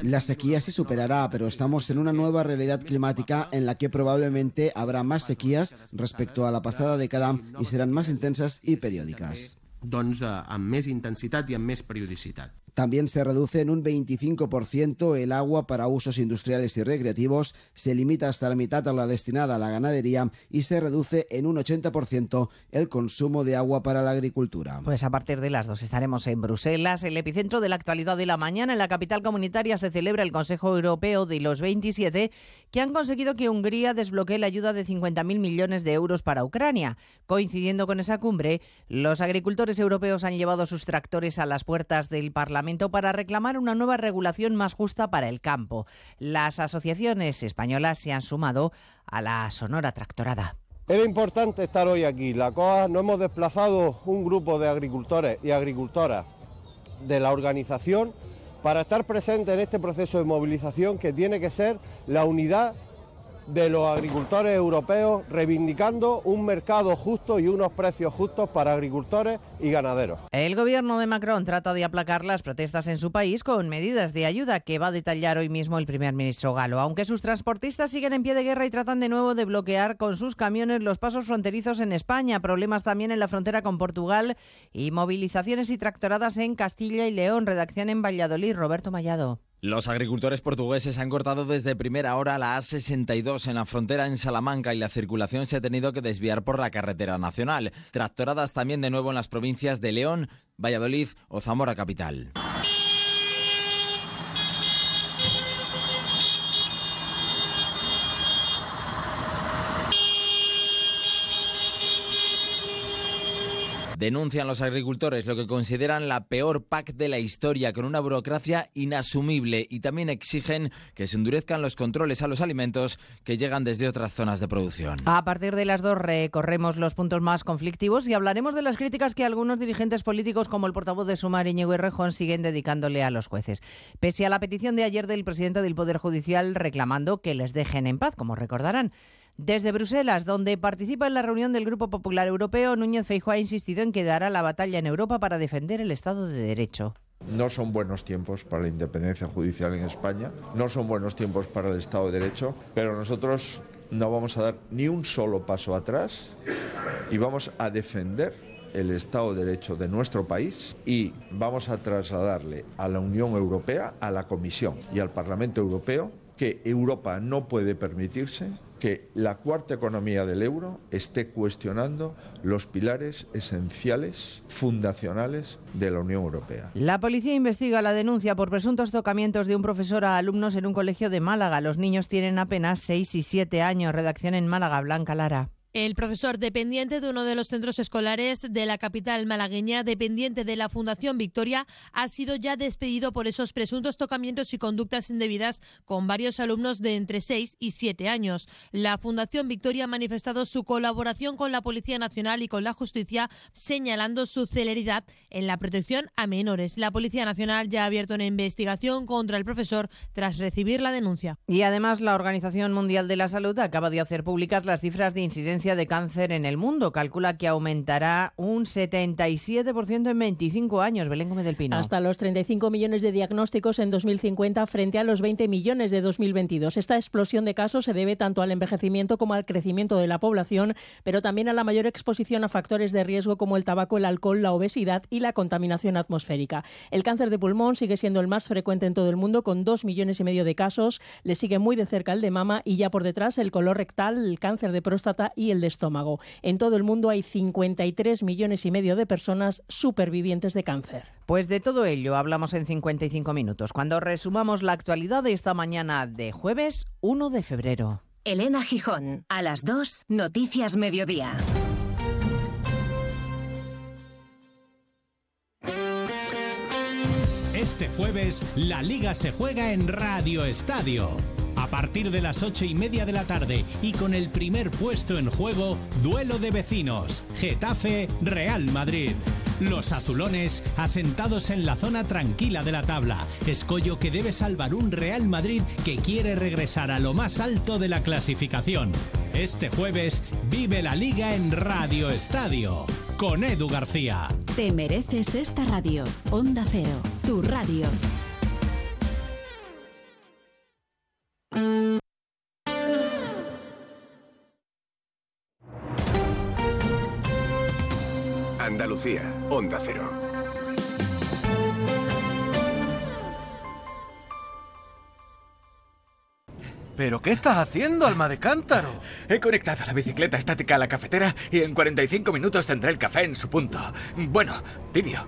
La sequía se superará, pero estamos en una nueva realidad climática en la que probablemente habrá más sequías respecto a la pasada década y serán más intensas y periódicas. Doncs, eh, amb més intensitat i amb més periodicitat. También se reduce en un 25% el agua para usos industriales y recreativos, se limita hasta la mitad a la destinada a la ganadería y se reduce en un 80% el consumo de agua para la agricultura. Pues a partir de las dos estaremos en Bruselas, el epicentro de la actualidad de la mañana. En la capital comunitaria se celebra el Consejo Europeo de los 27, que han conseguido que Hungría desbloquee la ayuda de 50.000 millones de euros para Ucrania. Coincidiendo con esa cumbre, los agricultores europeos han llevado sus tractores a las puertas del Parlamento para reclamar una nueva regulación más justa para el campo. Las asociaciones españolas se han sumado a la sonora tractorada. Era importante estar hoy aquí. La COA nos hemos desplazado un grupo de agricultores y agricultoras de la organización para estar presentes en este proceso de movilización que tiene que ser la unidad de los agricultores europeos reivindicando un mercado justo y unos precios justos para agricultores y ganaderos. El gobierno de Macron trata de aplacar las protestas en su país con medidas de ayuda que va a detallar hoy mismo el primer ministro galo. Aunque sus transportistas siguen en pie de guerra y tratan de nuevo de bloquear con sus camiones los pasos fronterizos en España, problemas también en la frontera con Portugal y movilizaciones y tractoradas en Castilla y León. Redacción en Valladolid, Roberto Mallado. Los agricultores portugueses han cortado desde primera hora la A62 en la frontera en Salamanca y la circulación se ha tenido que desviar por la carretera nacional. Tractoradas también de nuevo en las provincias de León, Valladolid o Zamora capital. Denuncian los agricultores lo que consideran la peor PAC de la historia, con una burocracia inasumible y también exigen que se endurezcan los controles a los alimentos que llegan desde otras zonas de producción. A partir de las dos recorremos los puntos más conflictivos y hablaremos de las críticas que algunos dirigentes políticos, como el portavoz de Sumar, Íñigo Errejón, siguen dedicándole a los jueces. Pese a la petición de ayer del presidente del Poder Judicial reclamando que les dejen en paz, como recordarán. Desde Bruselas, donde participa en la reunión del Grupo Popular Europeo, Núñez Feijóo ha insistido en que dará la batalla en Europa para defender el Estado de Derecho. No son buenos tiempos para la independencia judicial en España, no son buenos tiempos para el Estado de Derecho, pero nosotros no vamos a dar ni un solo paso atrás y vamos a defender el Estado de Derecho de nuestro país y vamos a trasladarle a la Unión Europea, a la Comisión y al Parlamento Europeo que Europa no puede permitirse que la cuarta economía del euro esté cuestionando los pilares esenciales, fundacionales de la Unión Europea. La policía investiga la denuncia por presuntos tocamientos de un profesor a alumnos en un colegio de Málaga. Los niños tienen apenas 6 y 7 años. Redacción en Málaga, Blanca Lara. El profesor dependiente de uno de los centros escolares de la capital malagueña, dependiente de la Fundación Victoria, ha sido ya despedido por esos presuntos tocamientos y conductas indebidas con varios alumnos de entre 6 y 7 años. La Fundación Victoria ha manifestado su colaboración con la Policía Nacional y con la Justicia, señalando su celeridad en la protección a menores. La Policía Nacional ya ha abierto una investigación contra el profesor tras recibir la denuncia. Y además la Organización Mundial de la Salud acaba de hacer públicas las cifras de incidencia de cáncer en el mundo. Calcula que aumentará un 77% en 25 años. Belén Gómez del Pino. Hasta los 35 millones de diagnósticos en 2050 frente a los 20 millones de 2022. Esta explosión de casos se debe tanto al envejecimiento como al crecimiento de la población, pero también a la mayor exposición a factores de riesgo como el tabaco, el alcohol, la obesidad y la contaminación atmosférica. El cáncer de pulmón sigue siendo el más frecuente en todo el mundo con 2 millones y medio de casos. Le sigue muy de cerca el de mama y ya por detrás el color rectal, el cáncer de próstata y el de estómago. En todo el mundo hay 53 millones y medio de personas supervivientes de cáncer. Pues de todo ello hablamos en 55 minutos, cuando resumamos la actualidad de esta mañana de jueves 1 de febrero. Elena Gijón, a las 2, Noticias Mediodía. Este jueves, la liga se juega en Radio Estadio. A partir de las ocho y media de la tarde y con el primer puesto en juego, duelo de vecinos, Getafe Real Madrid. Los azulones asentados en la zona tranquila de la tabla, escollo que debe salvar un Real Madrid que quiere regresar a lo más alto de la clasificación. Este jueves vive la liga en Radio Estadio con Edu García. Te mereces esta radio. Onda Cero, tu radio. Andalucía, Onda Cero. ¿Pero qué estás haciendo, alma de cántaro? He conectado la bicicleta estática a la cafetera y en 45 minutos tendré el café en su punto. Bueno, tibio.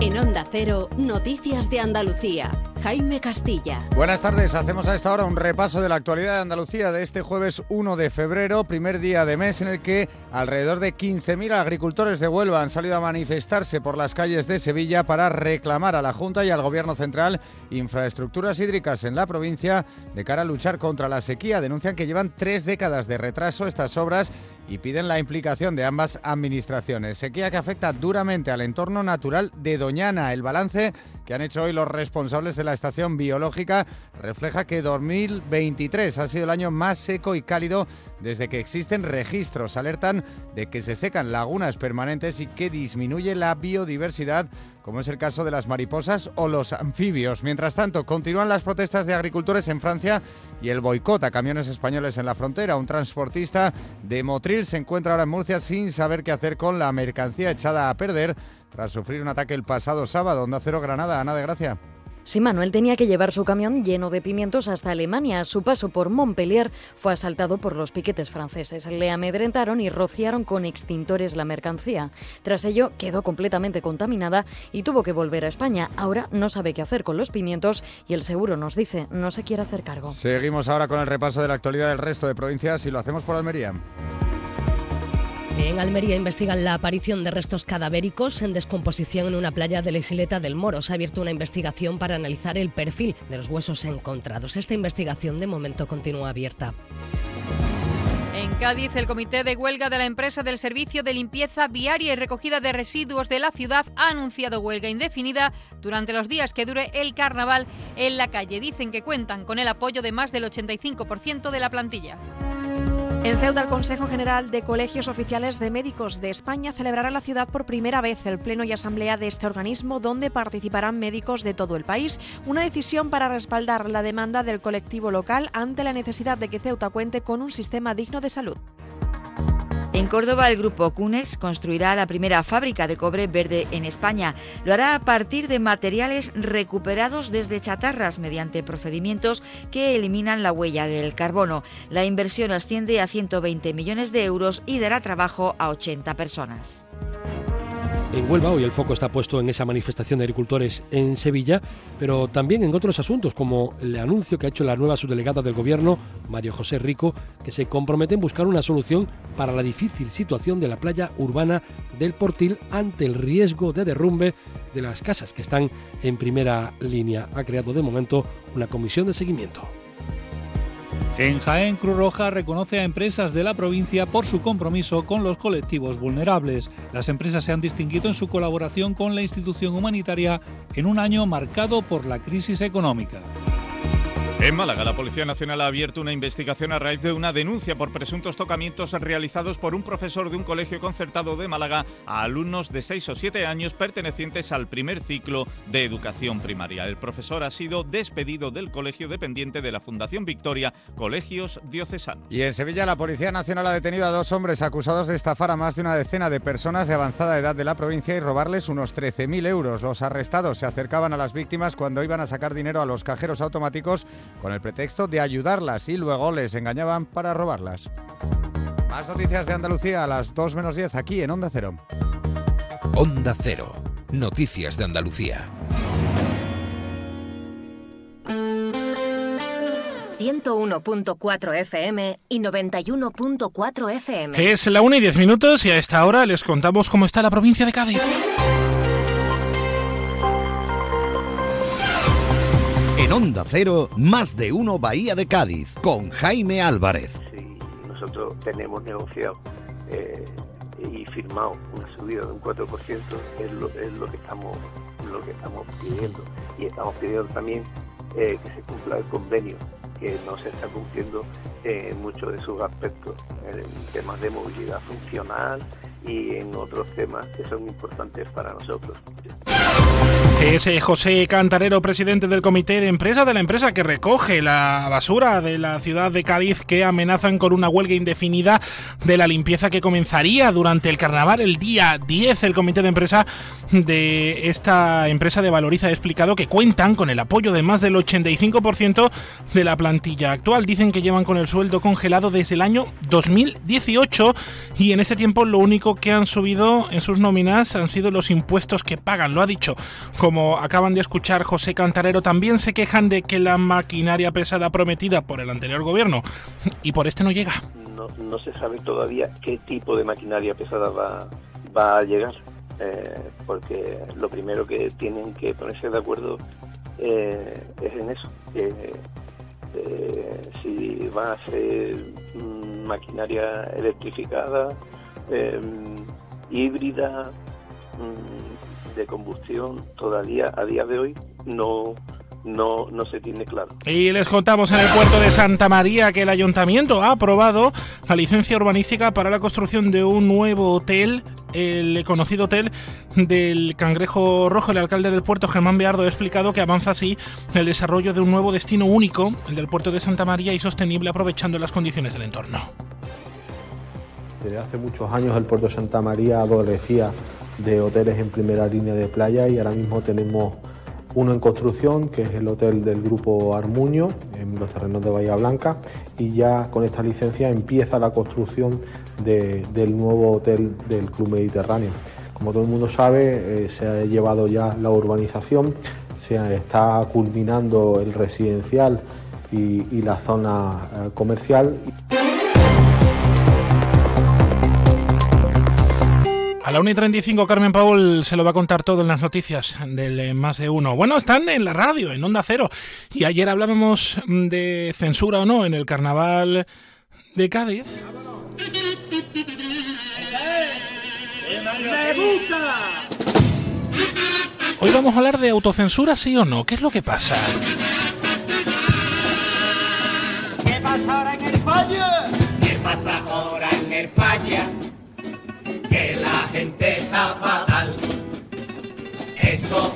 En Onda Cero, Noticias de Andalucía. Jaime Castilla. Buenas tardes, hacemos a esta hora un repaso de la actualidad de Andalucía de este jueves 1 de febrero, primer día de mes en el que alrededor de 15.000 agricultores de Huelva han salido a manifestarse por las calles de Sevilla para reclamar a la Junta y al Gobierno Central infraestructuras hídricas en la provincia de cara a luchar contra la sequía. Denuncian que llevan tres décadas de retraso estas obras y piden la implicación de ambas administraciones. Sequía que afecta duramente al entorno natural de Doñana. El balance que han hecho hoy los responsables de la estación biológica refleja que 2023 ha sido el año más seco y cálido desde que existen registros. Alertan de que se secan lagunas permanentes y que disminuye la biodiversidad como es el caso de las mariposas o los anfibios. Mientras tanto, continúan las protestas de agricultores en Francia y el boicot a camiones españoles en la frontera. Un transportista de Motril se encuentra ahora en Murcia sin saber qué hacer con la mercancía echada a perder tras sufrir un ataque el pasado sábado. Onda Cero Granada, Ana de Gracia. Sí, Manuel tenía que llevar su camión lleno de pimientos hasta Alemania. Su paso por Montpellier fue asaltado por los piquetes franceses. Le amedrentaron y rociaron con extintores la mercancía. Tras ello, quedó completamente contaminada y tuvo que volver a España. Ahora no sabe qué hacer con los pimientos y el seguro nos dice no se quiere hacer cargo. Seguimos ahora con el repaso de la actualidad del resto de provincias y lo hacemos por Almería. En Almería investigan la aparición de restos cadavéricos en descomposición en una playa de la isleta del Moro. Se ha abierto una investigación para analizar el perfil de los huesos encontrados. Esta investigación de momento continúa abierta. En Cádiz, el comité de huelga de la empresa del servicio de limpieza viaria y recogida de residuos de la ciudad ha anunciado huelga indefinida durante los días que dure el carnaval en la calle. Dicen que cuentan con el apoyo de más del 85% de la plantilla. En Ceuta, el Consejo General de Colegios Oficiales de Médicos de España celebrará la ciudad por primera vez el pleno y asamblea de este organismo, donde participarán médicos de todo el país. Una decisión para respaldar la demanda del colectivo local ante la necesidad de que Ceuta cuente con un sistema digno de salud. En Córdoba, el grupo Cunex construirá la primera fábrica de cobre verde en España. Lo hará a partir de materiales recuperados desde chatarras mediante procedimientos que eliminan la huella del carbono. La inversión asciende a 120 millones de euros y dará trabajo a 80 personas en Huelva. Hoy el foco está puesto en esa manifestación de agricultores en Sevilla, pero también en otros asuntos, como el anuncio que ha hecho la nueva subdelegada del Gobierno, Mario José Rico, que se compromete en buscar una solución para la difícil situación de la playa urbana del Portil ante el riesgo de derrumbe de las casas que están en primera línea. Ha creado de momento una comisión de seguimiento. En Jaén, Cruz Roja reconoce a empresas de la provincia por su compromiso con los colectivos vulnerables. Las empresas se han distinguido en su colaboración con la institución humanitaria en un año marcado por la crisis económica. En Málaga, la Policía Nacional ha abierto una investigación a raíz de una denuncia por presuntos tocamientos realizados por un profesor de un colegio concertado de Málaga a alumnos de 6 o 7 años pertenecientes al primer ciclo de educación primaria. El profesor ha sido despedido del colegio dependiente de la Fundación Victoria, Colegios Diocesanos. Y en Sevilla, la Policía Nacional ha detenido a dos hombres acusados de estafar a más de una decena de personas de avanzada edad de la provincia y robarles unos 13.000 euros. Los arrestados se acercaban a las víctimas cuando iban a sacar dinero a los cajeros automáticos con el pretexto de ayudarlas y luego les engañaban para robarlas. Más noticias de Andalucía a las 2 menos 10 aquí en Onda Cero. Onda Cero. Noticias de Andalucía. 101.4 FM y 91.4 FM. Es la 1 y 10 minutos y a esta hora les contamos cómo está la provincia de Cádiz. Onda Cero, más de uno Bahía de Cádiz, con Jaime Álvarez. Si nosotros tenemos negociado eh, y firmado una subida de un 4%, es lo, es lo que estamos lo que estamos pidiendo. Y estamos pidiendo también eh, que se cumpla el convenio, que no se está cumpliendo en muchos de sus aspectos, en temas de movilidad funcional y en otros temas que son importantes para nosotros. Es José Cantarero, presidente del comité de empresa de la empresa que recoge la basura de la ciudad de Cádiz que amenazan con una huelga indefinida de la limpieza que comenzaría durante el carnaval el día 10. El comité de empresa de esta empresa de Valoriza ha explicado que cuentan con el apoyo de más del 85% de la plantilla actual. Dicen que llevan con el sueldo congelado desde el año 2018 y en ese tiempo lo único que han subido en sus nóminas han sido los impuestos que pagan. Lo ha dicho como acaban de escuchar José Cantarero, también se quejan de que la maquinaria pesada prometida por el anterior gobierno y por este no llega. No, se sabe todavía qué tipo de maquinaria pesada va, a llegar, eh, porque lo primero que tienen que ponerse de acuerdo eh, es en eso. Eh, si va a ser mm, maquinaria electrificada, híbrida, mm, de combustión todavía a día de hoy no, no, no se tiene claro. Y les contamos en el puerto de Santa María que el ayuntamiento ha aprobado la licencia urbanística para la construcción de un nuevo hotel, el conocido hotel del Cangrejo Rojo. El alcalde del puerto, Germán Beardo, ha explicado que avanza así el desarrollo de un nuevo destino único, el del puerto de Santa María, y sostenible aprovechando las condiciones del entorno. Desde hace muchos años el puerto Santa María adolecía de hoteles en primera línea de playa y ahora mismo tenemos uno en construcción, que es el hotel del grupo Armuño, en los terrenos de Bahía Blanca, y ya con esta licencia empieza la construcción del nuevo hotel del Club Mediterráneo. Como todo el mundo sabe, eh, se ha llevado ya la urbanización, se está culminando el residencial y, la zona eh, comercial. A la 1 y 35 Carmen Paul se lo va a contar todo en las noticias del eh, más de uno. Bueno, están en la radio, en Onda Cero. Y ayer hablábamos de censura o no en el carnaval de Cádiz. Hoy vamos a hablar de autocensura, sí o no. ¿Qué es lo que pasa? ¿Qué pasa ahora en el falla? ¿Qué pasa ahora en el falla? que la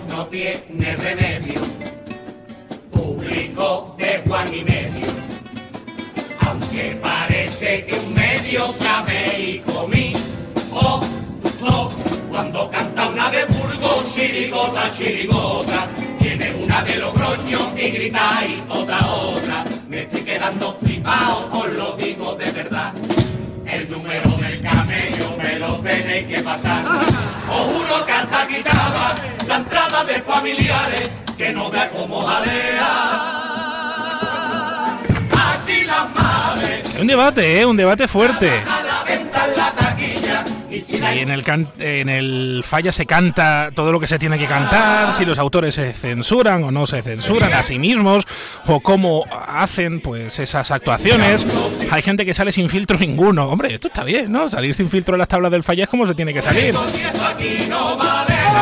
no tiene remedio. Público de Juan y medio. Aunque parece que un medio sabe y comí. Oh, oh, cuando canta una de Burgos, chirigota, chirigota. Tiene una de Logroño y grita y otra, otra. Me estoy quedando flipado, os lo digo de verdad. El número lo tenéis que pasar. Os juro que hasta quitaba la entrada de familiares que no vea como jalea. Aquí las madres Un debate, ¿eh? Un debate fuerte. Si en el, can- en el falla se canta todo lo que se tiene que cantar, si los autores se censuran o no se censuran a sí mismos, o cómo hacen pues esas actuaciones. Hay gente que sale sin filtro ninguno. Hombre, esto está bien, ¿no? Salir sin filtro en las tablas del falla es como se tiene que salir.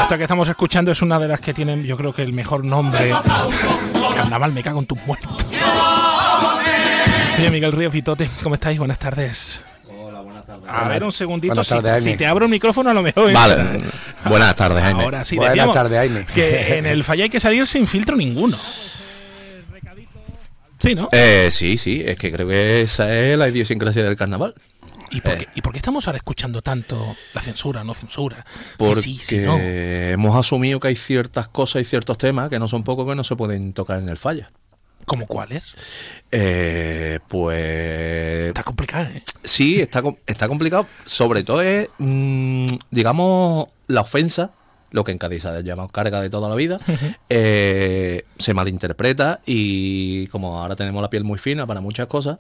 Esta que estamos escuchando es una de las que tienen, yo creo que el mejor nombre. Carnaval, me cago en tus muertos. Oye, Miguel Río Fitote, ¿cómo estáis? Buenas tardes. A ver, un segundito. Buenas si, tardes, si Jaime. te abro el micrófono, a lo mejor. ¿eh? Vale. Buenas tardes, Jaime. Ahora sí, Buenas tardes, Jaime. Que en el falla hay que salir sin filtro ninguno. Sí, ¿no? Eh, sí, sí, es que creo que esa es la idiosincrasia del carnaval. ¿Y por, qué, ¿Y por qué estamos ahora escuchando tanto la censura, no censura? Porque Sí, sí, sí, no. hemos asumido que hay ciertas cosas y ciertos temas que no son pocos que no se pueden tocar en el falla. ¿Cómo cuáles? Eh, pues. Está complicado, ¿eh? Sí, está, está complicado. Sobre todo es, mm, digamos, la ofensa, lo que en Cádiz se ha llamado carga de toda la vida, eh, se malinterpreta y como ahora tenemos la piel muy fina para muchas cosas,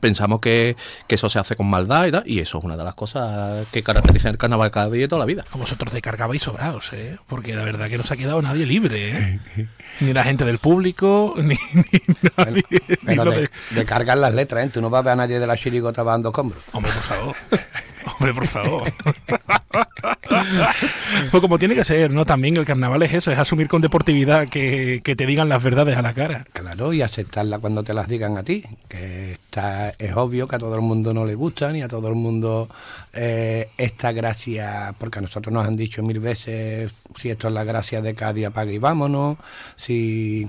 pensamos que, que eso se hace con maldad y tal, y eso es una de las cosas que caracteriza el carnaval cada día de toda la vida. Vosotros de cargabais sobrados, ¿eh? Porque la verdad que no se ha quedado nadie libre, ¿eh? Ni la gente del público, ni, ni nadie. ni Pero los de, de- de cargar las letras, ¿eh? Tú no vas a ver a nadie de la chirigota bajando escombros. Hombre, por favor. Hombre, por favor. pues como tiene que ser, ¿no? También el carnaval es eso, es asumir con deportividad que, te digan las verdades a la cara. Claro, y aceptarla cuando te las digan a ti. Que está, es obvio que a todo el mundo no le gusta, ni a todo el mundo eh, esta gracia, porque a nosotros nos han dicho mil veces si esto es la gracia de cada día, apaga y vámonos, si...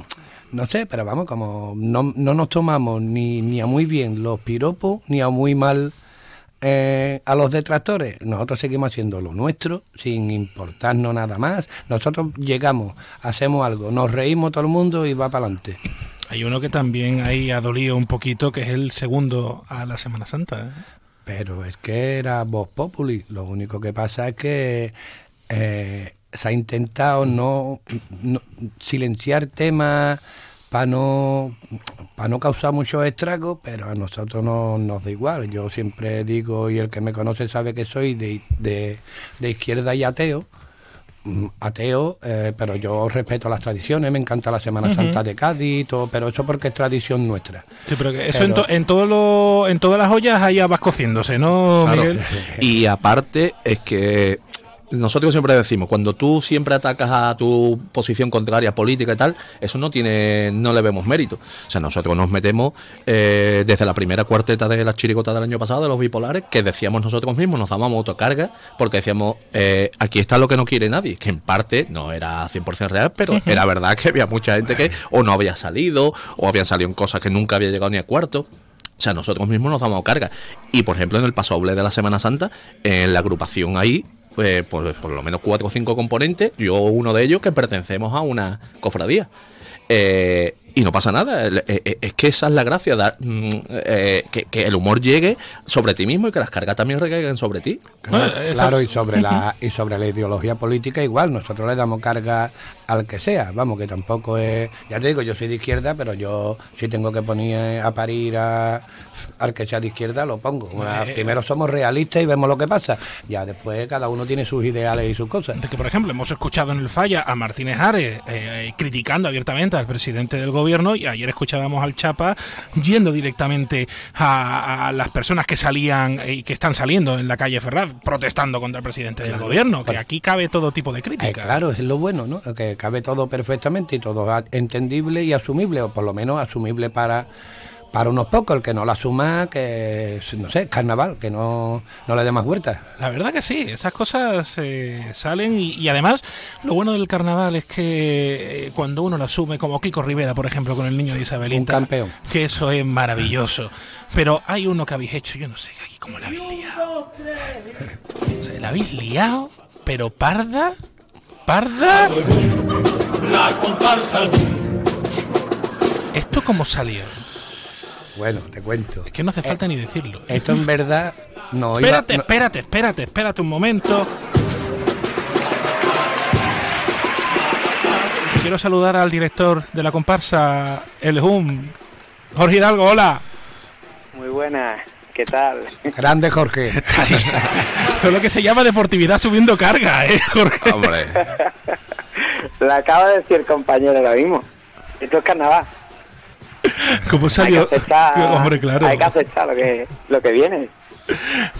No sé, pero vamos, como no, no nos tomamos ni, ni a muy bien los piropos, ni a muy mal eh, a los detractores. Nosotros seguimos haciendo lo nuestro, sin importarnos nada más. Nosotros llegamos, hacemos algo, nos reímos todo el mundo y va para adelante. Hay uno que también ahí ha dolido un poquito, que es el segundo a la Semana Santa. ¿eh? Pero es que era Voz Populi. Lo único que pasa es que eh, se ha intentado no, no- silenciar temas para no para no causar muchos estragos, pero a nosotros no nos da igual. Yo siempre digo, y el que me conoce sabe que soy de, de, de izquierda y ateo. Mm, Ateo, eh, pero yo respeto las tradiciones, me encanta la Semana. Santa de Cádiz, y todo, pero eso porque es tradición nuestra. Sí, pero que eso en, to- en, todo lo- en todas las ollas ahí vas cociéndose, ¿no, Claro. Miguel? Y aparte es que nosotros siempre decimos, cuando tú siempre atacas a tu posición contraria política y tal, eso no tiene, no le vemos mérito. O sea, nosotros nos metemos eh, desde la primera cuarteta de las chirigotas del año pasado, de los bipolares, que decíamos nosotros mismos, nos dábamos autocarga, porque decíamos, eh, aquí está lo que no quiere nadie, que en parte no era 100% real, pero era verdad que había mucha gente que o no había salido, o habían salido en cosas que nunca había llegado ni a cuarto. O sea, nosotros mismos nos damos carga. Y por ejemplo, en el paso doble de la Semana Santa, en la agrupación ahí, pues, por, lo menos cuatro o cinco componentes, yo uno de ellos que pertenecemos a una cofradía. Eh, y no pasa nada, eh, eh, es que esa es la gracia, mm, eh, que, que el humor llegue sobre ti mismo y que las cargas también recaigan sobre ti. Claro, claro, y sobre la y sobre la ideología política igual, nosotros le damos carga al que sea, vamos, que tampoco es, ya te digo, yo soy de izquierda, pero yo si tengo que poner a parir a, al que sea de izquierda, lo pongo. Eh, primero somos realistas y vemos lo que pasa, ya después cada uno tiene sus ideales y sus cosas. De que, por ejemplo, hemos escuchado en el falla a Martínez Ares eh, criticando abiertamente al presidente del gobierno y ayer escuchábamos al Chapa yendo directamente a, a las personas que salían eh, y que están saliendo en la calle Ferraz protestando contra el presidente del Claro. gobierno, que aquí cabe todo tipo de Eh, crítica. claro, es lo bueno, ¿no? Que cabe todo perfectamente y todo entendible y asumible, o por lo menos asumible para, para unos pocos. El que no lo asuma, que no sé, carnaval, que no, no le dé más vueltas. La verdad que sí, esas cosas eh, salen y, y además lo bueno del carnaval es que eh, cuando uno lo asume, como Kiko Rivera, por ejemplo, con el niño de Isabelita, Un campeón. que eso es maravilloso. Pero hay uno que habéis hecho, yo no sé, aquí cómo la habéis liado. O sea, la habéis liado, pero parda. parda. La comparsa ¿Esto cómo salió? Bueno, te cuento. Es que no hace falta ni decirlo. Esto en verdad no iba- Espérate, no- espérate, espérate, espérate un momento. Quiero saludar al director de la comparsa, el HUM, Jorge Hidalgo, hola. Muy buenas, ¿qué tal? Grande Jorge. Esto es lo que se llama deportividad subiendo carga, ¿eh, Jorge? Hombre. Lo acaba de decir el compañero ahora mismo. Esto es carnaval. ¿Cómo Hay que salió? aceptar, hombre, claro. Hay que aceptar lo que, lo que viene.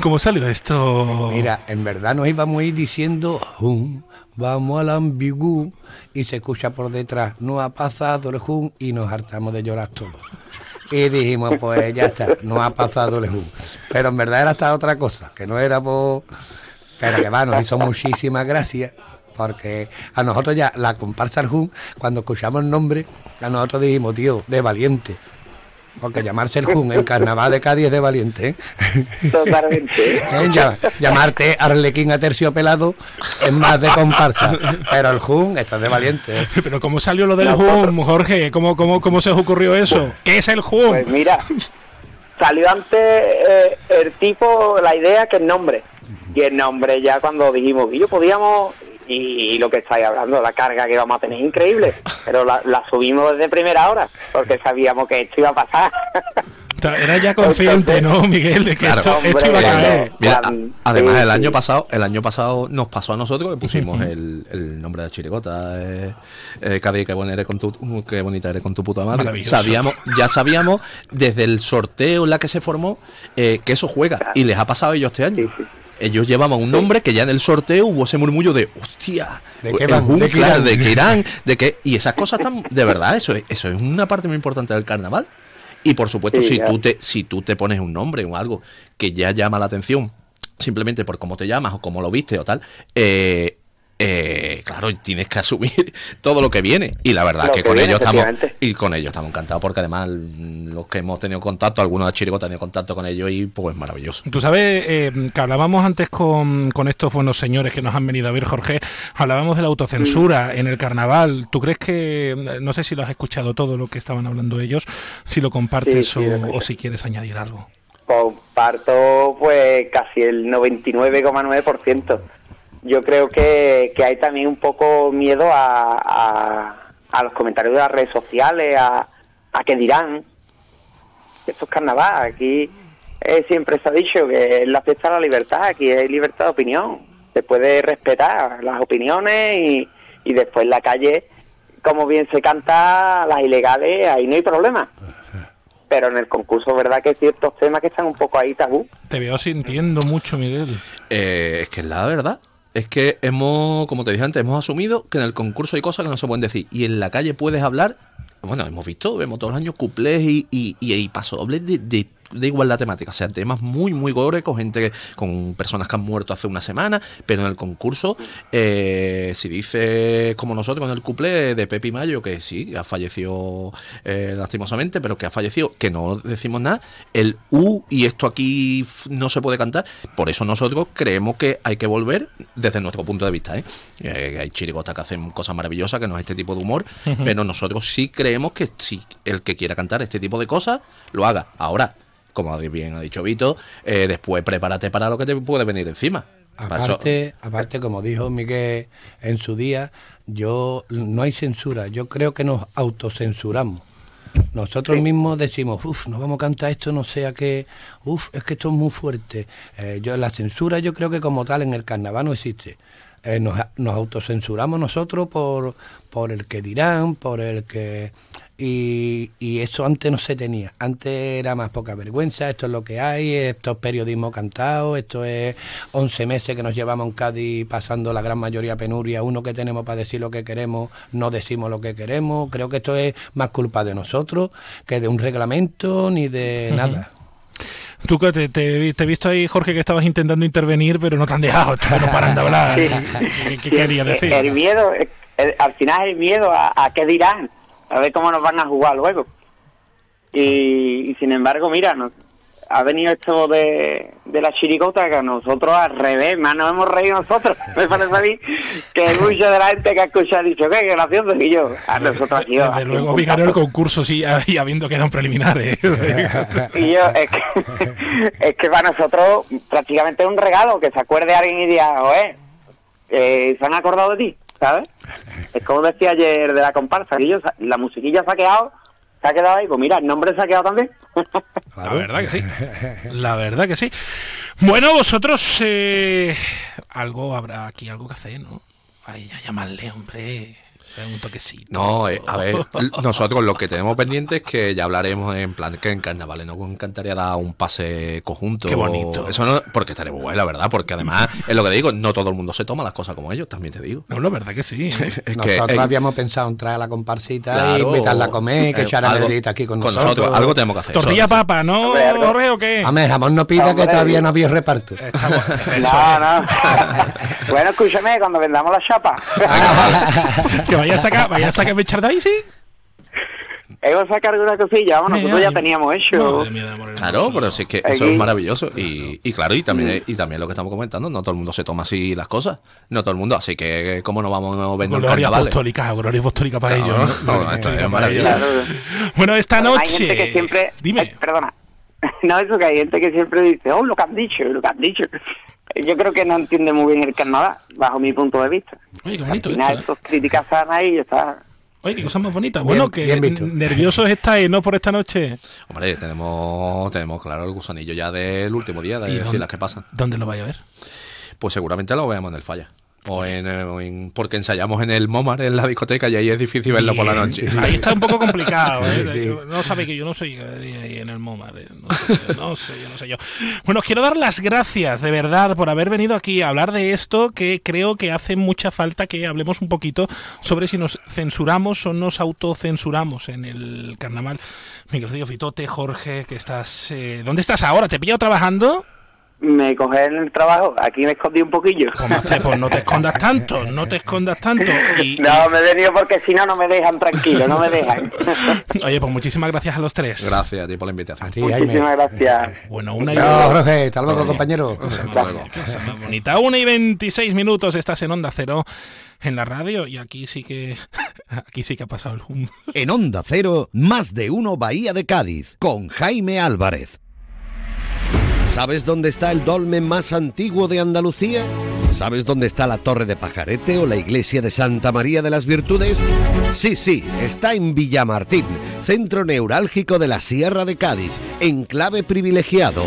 ¿Cómo salió esto? Mira, en verdad nos íbamos a ir diciendo, "Jum, vamos al ambigú, y se escucha por detrás, no ha pasado el jum, y nos hartamos de llorar todos. Y dijimos, pues ya está, no ha pasado el jum. Pero en verdad era hasta otra cosa, que no era por... Pero que va, nos hizo muchísimas gracias, porque a nosotros ya, la comparsa al jum, cuando escuchamos el nombre, nosotros dijimos, tío, de valiente. Porque llamarse el Jun en Carnaval de Cádiz es de valiente, ¿eh? Totalmente. Eh, ya- llamarte Arlequín a terciopelado es más de comparsa, pero el Jun esto es de valiente. ¿eh? Pero ¿cómo salió lo del HUM, Jorge? ¿Cómo, cómo, ¿Cómo se os ocurrió eso? ¿Qué es el HUM? Pues mira, salió antes eh, el tipo, la idea que el nombre. Y el nombre ya cuando dijimos que yo podíamos, y, y lo que estáis hablando, la carga que vamos a tener es increíble, pero la, la subimos desde primera hora, porque sabíamos que esto iba a pasar. Era ya consciente, ¿no, Miguel? De que Claro. esto, esto iba a Hombre, caer. Mira, a- además sí, el año sí. pasado, el año pasado nos pasó a nosotros que pusimos el, el nombre de Chirigota, eh, eh, Cádiz, qué buena eres con tu, qué bonita eres con tu puta madre. Maravilloso. Sabíamos, ya sabíamos desde el sorteo en la que se formó eh, que eso juega y les ha pasado a ellos este año. Ellos llevaban un nombre que ya en el sorteo hubo ese murmullo de hostia, ¿De qué el van? ¿De claro, irán? de que irán, de que y esas cosas están de verdad, eso es, eso es una parte muy importante del carnaval. Y por supuesto, Sí, si ya. tú te si tú te pones un nombre o algo que ya llama la atención, simplemente por cómo te llamas o cómo lo viste o tal, eh, eh, claro, tienes que asumir todo lo que viene. Y la verdad Lo que que con viene, ellos estamos y con ellos estamos encantados porque además mm, los que hemos tenido contacto, algunos de Chirigo han tenido contacto con ellos y pues maravilloso. Tú sabes eh, que hablábamos antes con, con estos buenos señores que nos han venido a ver, Jorge, hablábamos de la autocensura en el carnaval. ¿Tú crees que, no sé si lo has escuchado todo lo que estaban hablando ellos, si lo compartes Sí, sí, lo he o, o si quieres añadir algo? Comparto pues casi el 99,9%. Yo creo que, que hay también un poco miedo a, a, a los comentarios de las redes sociales, a, a que dirán. Esto es carnaval, aquí eh, siempre se ha dicho que es la fiesta de la libertad, aquí hay libertad de opinión. Se puede respetar las opiniones y, y después en la calle, como bien se canta, las ilegales, ahí no hay problema. Pero en el concurso, ¿verdad que hay ciertos temas que están un poco ahí tabú? Te veo sintiendo mucho, Miguel. Eh, es que es la verdad. Es que hemos, como te dije antes, hemos asumido que en el concurso hay cosas que no se pueden decir. Y en la calle puedes hablar. Bueno, hemos visto, vemos todos los años cuplés y, y, y, y pasodobles de, de, de igualdad temática. O sea, temas muy, muy gore con gente, con personas que han muerto hace una semana. Pero en el concurso, eh, si dice como nosotros en el cuplé de Pepi Mayo, que sí, ha fallecido eh, lastimosamente, pero que ha fallecido, que no decimos nada, el U y esto aquí no se puede cantar. Por eso nosotros creemos que hay que volver desde nuestro punto de vista. ¿eh? Eh, hay chirigotas que hacen cosas maravillosas, que no es este tipo de humor, pero nosotros sí creemos que si el que quiera cantar este tipo de cosas, lo haga. Ahora, como bien ha dicho Vito, eh, después prepárate para lo que te puede venir encima. Aparte, aparte, como dijo Miguel en su día, yo no hay censura, yo creo que nos autocensuramos. Nosotros mismos decimos, uff, no vamos a cantar esto, no sea que, uff, es que esto es muy fuerte. Eh, yo La censura yo creo que como tal en el carnaval no existe. Eh, nos, nos autocensuramos nosotros por, por el que dirán, por el que... Y, y eso antes no se tenía. Antes era más poca vergüenza, esto es lo que hay, esto es periodismo cantado, esto es 11 meses que nos llevamos en Cádiz pasando la gran mayoría penuria, uno que tenemos para decir lo que queremos, no decimos lo que queremos. Creo que esto es más culpa de nosotros que de un reglamento ni de nada. Tú que te, te- te he visto ahí, Jorge, que estabas intentando intervenir, pero no te han dejado, no paran de hablar. Sí. ¿Qué, qué querías decir? El miedo, el- al final el miedo a, a qué dirán, a ver cómo nos van a jugar luego. Y, y sin embargo, mira, nos- ha venido esto de, de la chiricota que a nosotros al revés, más nos hemos reído nosotros. Me parece a mí que mucha de la gente que ha escuchado ha dicho, qué gracioso, y yo, a nosotros aquí. Desde luego vi ganó el concurso, sí, y habiendo quedado en preliminares. y yo, es que, es que para nosotros prácticamente es un regalo, que se acuerde alguien y diga, oye, eh, ¿se han acordado de ti? ¿Sabes? Es como decía ayer de la comparsa, que yo, la musiquilla se ha quedado se ha quedado ahí. Pues mira, el nombre se ha quedado también. La verdad que sí. La verdad que sí. Bueno, vosotros, eh, algo habrá aquí, algo que hacer, ¿no? Ay, a llamarle, hombre. Un toquecito. No, eh, a ver, nosotros lo que tenemos pendiente es que ya hablaremos en plan que en carnaval nos encantaría dar un pase conjunto. Qué bonito. Eso no, porque estaría muy guay, la verdad, porque además es lo que digo, no todo el mundo se toma las cosas como ellos, también te digo. No, la verdad que sí. es nosotros habíamos pensado en traer a la comparsita y invitarla a comer, que eh, echara verdita aquí con, nosotros. Algo tenemos que hacer. Tortilla papa, ¿no? ¿O qué? A jamón no pida que todavía no había reparto. no, no. bueno, escúchame, cuando vendamos la chapa. vaya a sacar, vaya a sacar sacar merchandising? Hemos a sacar una cosilla, bueno, nosotros ya teníamos hecho. Claro, pero sí que eso es maravilloso. Y, y claro, y también, y también lo que estamos comentando, no todo el mundo se toma así las cosas. No todo el mundo, así que ¿cómo no vamos a vender Gloria apostólica, gloria apostólica para ellos. ¿no? esto es maravilloso. Bueno, esta noche. Hay gente que siempre. Dime. Eh, perdona. No, eso que hay gente que siempre dice, oh, lo que han dicho, lo que han dicho. Yo creo que no entiende muy bien el carnaval, bajo mi punto de vista. Oye, qué bonito Al final, esto, ¿eh? críticas sanas y está. Oye, qué cosa más bonita. Bueno, que nerviosos estáis, ¿no? Por esta noche. Hombre, tenemos, tenemos claro el gusanillo ya del último día, de decir las que pasan. ¿Dónde lo vais a ver? Pues seguramente lo veamos en el Falla. O en, porque ensayamos en el Momar, en la discoteca, y ahí es difícil verlo por la noche. Ahí está un poco complicado. ¿eh? No sabe que yo no soy ahí en el Momar. ¿eh? No, sé, no sé, yo no sé yo. Bueno, os quiero dar las gracias, de verdad, por haber venido aquí a hablar de esto, que creo que hace mucha falta que hablemos un poquito sobre si nos censuramos o nos autocensuramos en el carnaval. Miguel Río Fitote, Jorge, que estás... Eh, ¿Dónde estás ahora? ¿Te pillo trabajando? Me coge en el trabajo, aquí me escondí un poquillo. pues no te escondas tanto, no te escondas tanto. no, me he venido porque si no, no me dejan tranquilo, no me dejan. Oye, pues muchísimas gracias a los tres. Gracias a ti por la invitación. A ti, muchísimas gracias. Bueno, una y... No, Jorge, hasta luego, compañero. bonita. Una y 26 minutos estás en Onda Cero en la radio y aquí sí que aquí sí que ha pasado el hum. En Onda Cero, más de uno Bahía de Cádiz, con Jaime Álvarez. ¿Sabes dónde está el dolmen más antiguo de Andalucía? ¿Sabes dónde está la Torre de Pajarete o la iglesia de Santa María de las Virtudes? Sí, sí, está en Villamartín, centro neurálgico de la Sierra de Cádiz, enclave privilegiado.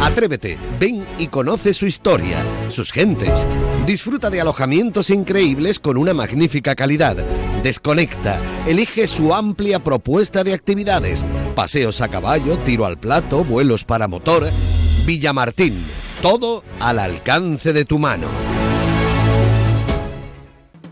Atrévete, ven y conoce su historia, sus gentes. Disfruta de alojamientos increíbles con una magnífica calidad. Desconecta, elige su amplia propuesta de actividades. Paseos a caballo, tiro al plato, vuelos para motor Villamartín, todo al alcance de tu mano.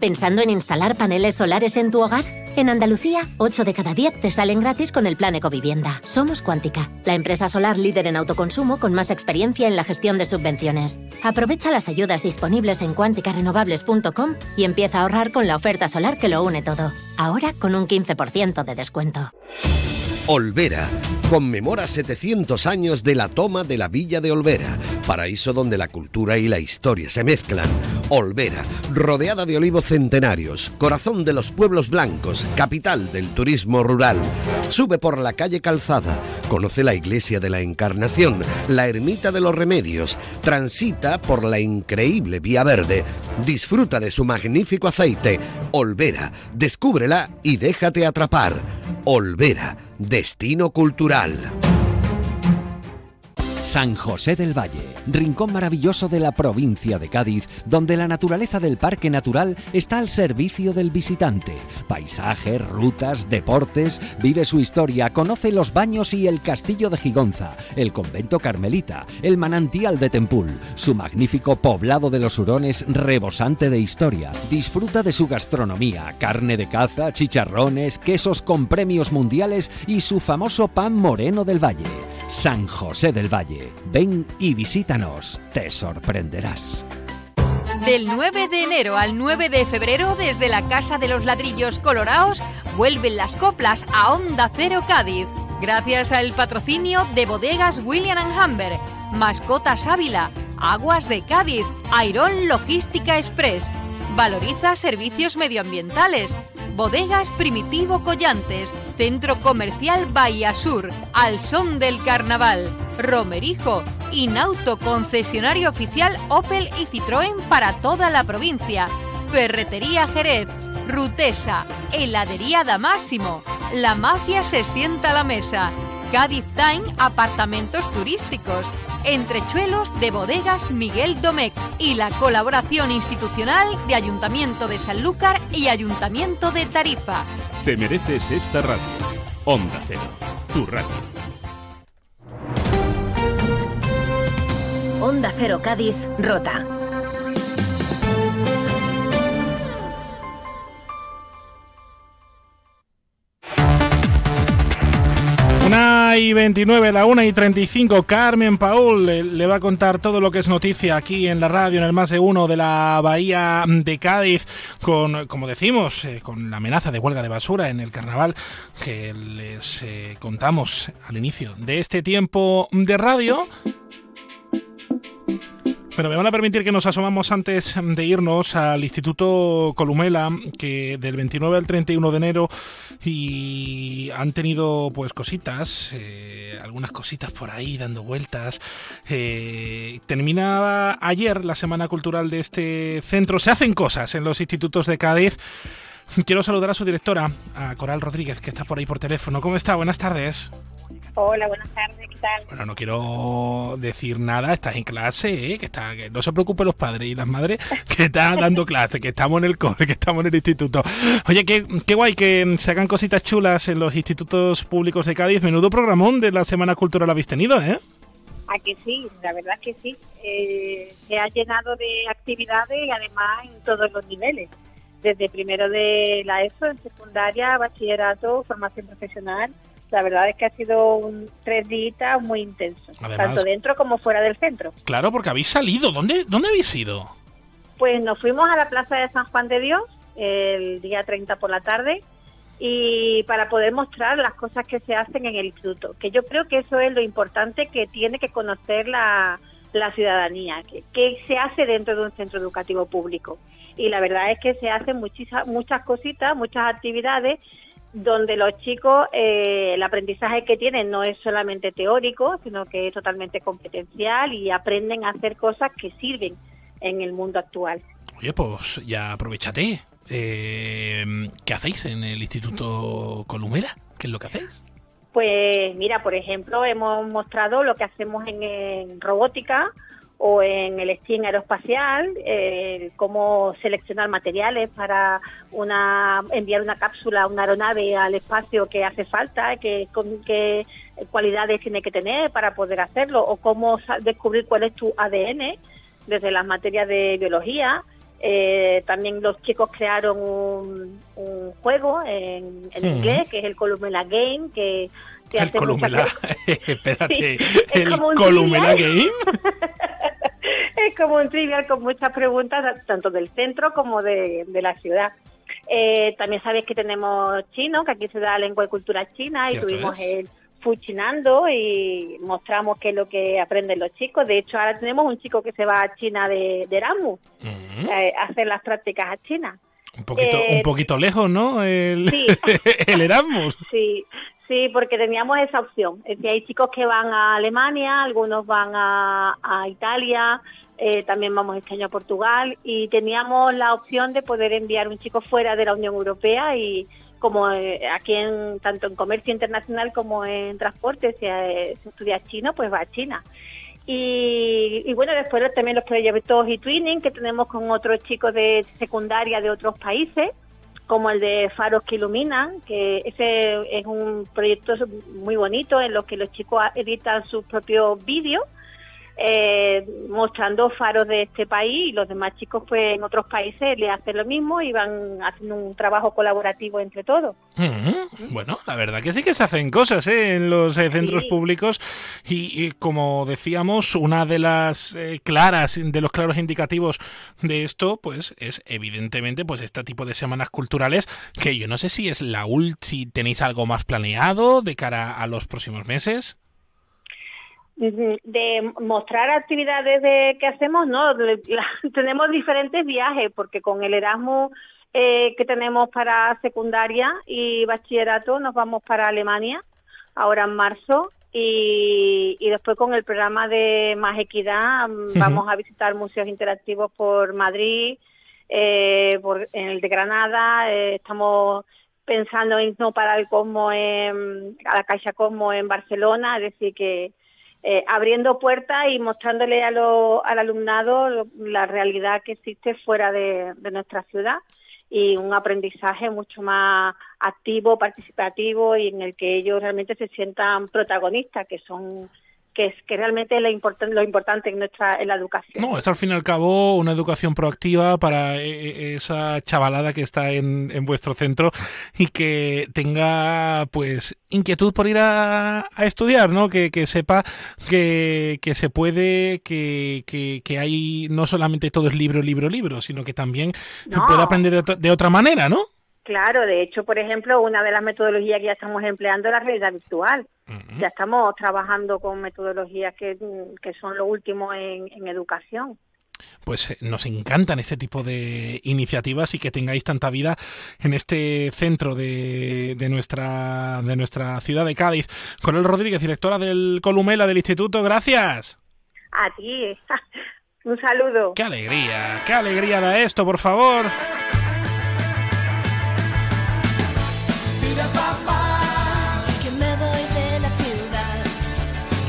¿Pensando en instalar paneles solares en tu hogar? En Andalucía, 8 de cada 10 te salen gratis con el plan Ecovivienda. Somos Cuántica, la empresa solar líder en autoconsumo con más experiencia en la gestión de subvenciones. Aprovecha las ayudas disponibles en cuanticarenovables.com y empieza a ahorrar con la oferta solar que lo une todo. Ahora con un 15% de descuento. Olvera conmemora 700 años de la toma de la villa de Olvera, paraíso donde la cultura y la historia se mezclan. Olvera, rodeada de olivos centenarios, corazón de los pueblos blancos, capital del turismo rural. Sube por la calle Calzada, conoce la iglesia de la Encarnación, la ermita de los Remedios, transita por la increíble Vía Verde, disfruta de su magnífico aceite. Olvera, descúbrela y déjate atrapar. Olvera, destino cultural. San José del Valle, rincón maravilloso de la provincia de Cádiz, donde la naturaleza del parque natural está al servicio del visitante. Paisajes, rutas, deportes, vive su historia, conoce los baños y el castillo de Gigonza, el convento carmelita, el manantial de Tempul, su magnífico poblado de los hurones rebosante de historia. Disfruta de su gastronomía, carne de caza, chicharrones, quesos con premios mundiales y su famoso pan moreno del valle. San José del Valle. Ven y visítanos, te sorprenderás. Del 9 de enero al 9 de febrero, desde la Casa de los Ladrillos Colorados, vuelven las coplas a Onda Cero Cádiz. Gracias al patrocinio de bodegas William Humber, Mascotas Ávila, Aguas de Cádiz, Airón Logística Express, Valoriza Servicios Medioambientales, Bodegas Primitivo Collantes, Centro Comercial Bahía Sur, Al Son del Carnaval, Romerijo, Inauto Concesionario Oficial Opel y Citroën para toda la provincia, Ferretería Jerez, Rutesa, Heladería Damásimo, La Mafia se sienta a la mesa, Cádiz Time Apartamentos Turísticos, Entrechuelos de Bodegas Miguel Domecq y la colaboración institucional de Ayuntamiento de Sanlúcar y Ayuntamiento de Tarifa. Te mereces esta radio. Onda Cero, tu radio. Onda Cero Cádiz, Rota. Una y 29, la 1 y 35, Carmen Paul le, le, va a contar todo lo que es noticia aquí en la radio, en el más de uno de la Bahía de Cádiz, con, como decimos, eh, con la amenaza de huelga de basura en el carnaval que les eh, contamos al inicio de este tiempo de radio. Pero me van a permitir que nos asomamos antes de irnos al Instituto Columela, que del 29 al 31 de enero y han tenido pues cositas, eh, algunas cositas por ahí dando vueltas. Eh, terminaba ayer la Semana Cultural de este centro. Se hacen cosas en los institutos de Cádiz. Quiero saludar a su directora, a Coral Rodríguez, que está por ahí por teléfono. ¿Cómo está? Buenas tardes. Hola, buenas tardes, ¿qué tal? Bueno, no quiero decir nada, estás en clase, ¿eh? que, está, que no se preocupen los padres y las madres que están dando clase, que estamos en el cole, que estamos en el instituto. Oye, qué, qué guay que se hagan cositas chulas en los institutos públicos de Cádiz. Menudo programón de la Semana Cultural habéis tenido, ¿eh? A que sí, la verdad que sí. Eh, se ha llenado de actividades y además en todos los niveles. Desde primero de la ESO, en secundaria, bachillerato, formación profesional, la verdad es que ha sido un tres días muy intensos, Además- tanto dentro como fuera del centro. Claro, porque habéis salido. ¿Dónde, dónde habéis ido? Pues nos fuimos a la Plaza de San Juan de Dios el día 30 por la tarde y para poder mostrar las cosas que se hacen en el instituto, que yo creo que eso es lo importante que tiene que conocer la, la ciudadanía, que, que se hace dentro de un centro educativo público. Y la verdad es que se hacen muchas cositas, muchas actividades donde los chicos eh, el aprendizaje que tienen no es solamente teórico, sino que es totalmente competencial y aprenden a hacer cosas que sirven en el mundo actual. Oye, pues ya aprovechate. Eh, ¿Qué hacéis en el Instituto Columela? ¿Qué es lo que hacéis? Pues mira, por ejemplo, hemos mostrado lo que hacemos en, en robótica o en el STEAM aeroespacial, eh, cómo seleccionar materiales para una enviar una cápsula, una aeronave al espacio que hace falta, que, qué cualidades tiene que tener para poder hacerlo, o cómo descubrir cuál es tu ADN desde las materias de biología. Eh, también los chicos crearon un, un juego en, en Mm. inglés, que es el Columela Game, que te El hace Columela. Espérate, Sí, el Columela. Game. es como un trivial con muchas preguntas, tanto del centro como de, de la ciudad. Eh, también sabes que tenemos chino, que aquí se da lengua y cultura china, y tuvimos es. el Fuchinando y mostramos qué es lo que aprenden los chicos. De hecho, ahora tenemos un chico que se va a China de, de Erasmus, eh, a hacer las prácticas a China. Un poquito, Eh, un poquito lejos, ¿no? El, Sí. el Erasmus. Sí, sí, porque teníamos esa opción. Es decir, hay chicos que van a Alemania, algunos van a, Italia, eh, también vamos este año a Portugal y teníamos la opción de poder enviar un chico fuera de la Unión Europea y como eh, aquí en tanto en comercio internacional como en transporte si eh, se estudia chino, pues va a China. Y, y bueno, después también los proyectos y twinning que tenemos con otros chicos de secundaria de otros países, como el de Faros que Iluminan, que ese es un proyecto muy bonito en los que los chicos editan sus propios vídeos eh, mostrando faros de este país y los demás chicos pues en otros países le hacen lo mismo y van haciendo un trabajo colaborativo entre todos. Mm, bueno, la verdad que sí que se hacen cosas ¿eh? en los eh, centros públicos y, y, como decíamos, una de las eh, claras, de los claros indicativos de esto, pues es evidentemente pues este tipo de semanas culturales que yo no sé si es la si tenéis algo más planeado de cara a los próximos meses de mostrar actividades de, que hacemos, no, tenemos diferentes viajes porque con el Erasmus eh, que tenemos para secundaria y bachillerato nos vamos para Alemania ahora en marzo y, y después con el programa de Más Equidad vamos a visitar museos interactivos por Madrid, eh, por, en el de Granada, eh, estamos pensando en no para el Cosmo en, a la Caixa Cosmo en Barcelona, es decir que eh, abriendo puertas y mostrándole a al alumnado la realidad que existe fuera de, de nuestra ciudad y un aprendizaje mucho más activo, participativo y en el que ellos realmente se sientan protagonistas, que son que es que realmente lo, importante lo importante en nuestra en la educación. No, es al fin y al cabo una educación proactiva para eh, eh, esa chavalada que está en, en vuestro centro y que tenga pues inquietud por ir a, a estudiar, ¿no? Que, que sepa que, que, se puede, que, que, que, hay no solamente todo es libro, libro, libro, sino que también no. puede aprender de, de otra manera, ¿no? Claro, de hecho, por ejemplo, una de las metodologías que ya estamos empleando es la realidad virtual. Uh -huh. Ya estamos trabajando con metodologías que, que son lo último en, en educación pues eh, nos encantan este tipo de iniciativas y que tengáis tanta vida en este centro de, de, nuestra de nuestra ciudad de Cádiz. Coronel Rodríguez, directora del Columela del Instituto, gracias. A ti. Un saludo. Qué alegría, qué alegría da esto, por favor.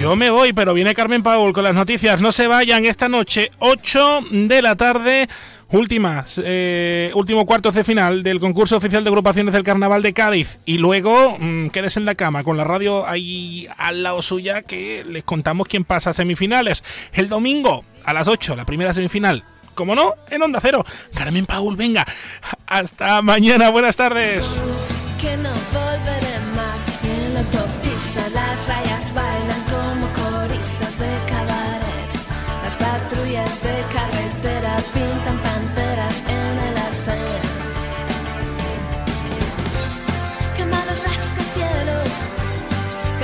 Yo me voy, pero viene Carmen Paul con las noticias. No se vayan esta noche, 8 de la tarde. Últimas, eh, último cuarto de final del concurso oficial de agrupaciones del Carnaval de Cádiz. Y luego mmm, quedes en la cama con la radio ahí al lado suya que les contamos quién pasa a semifinales. El domingo a las 8, la primera semifinal. Como no, en Onda Cero. Carmen Paul, venga. Hasta mañana, buenas tardes.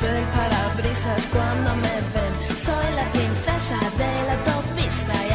del parabrisas cuando me ven. Soy la princesa de la autopista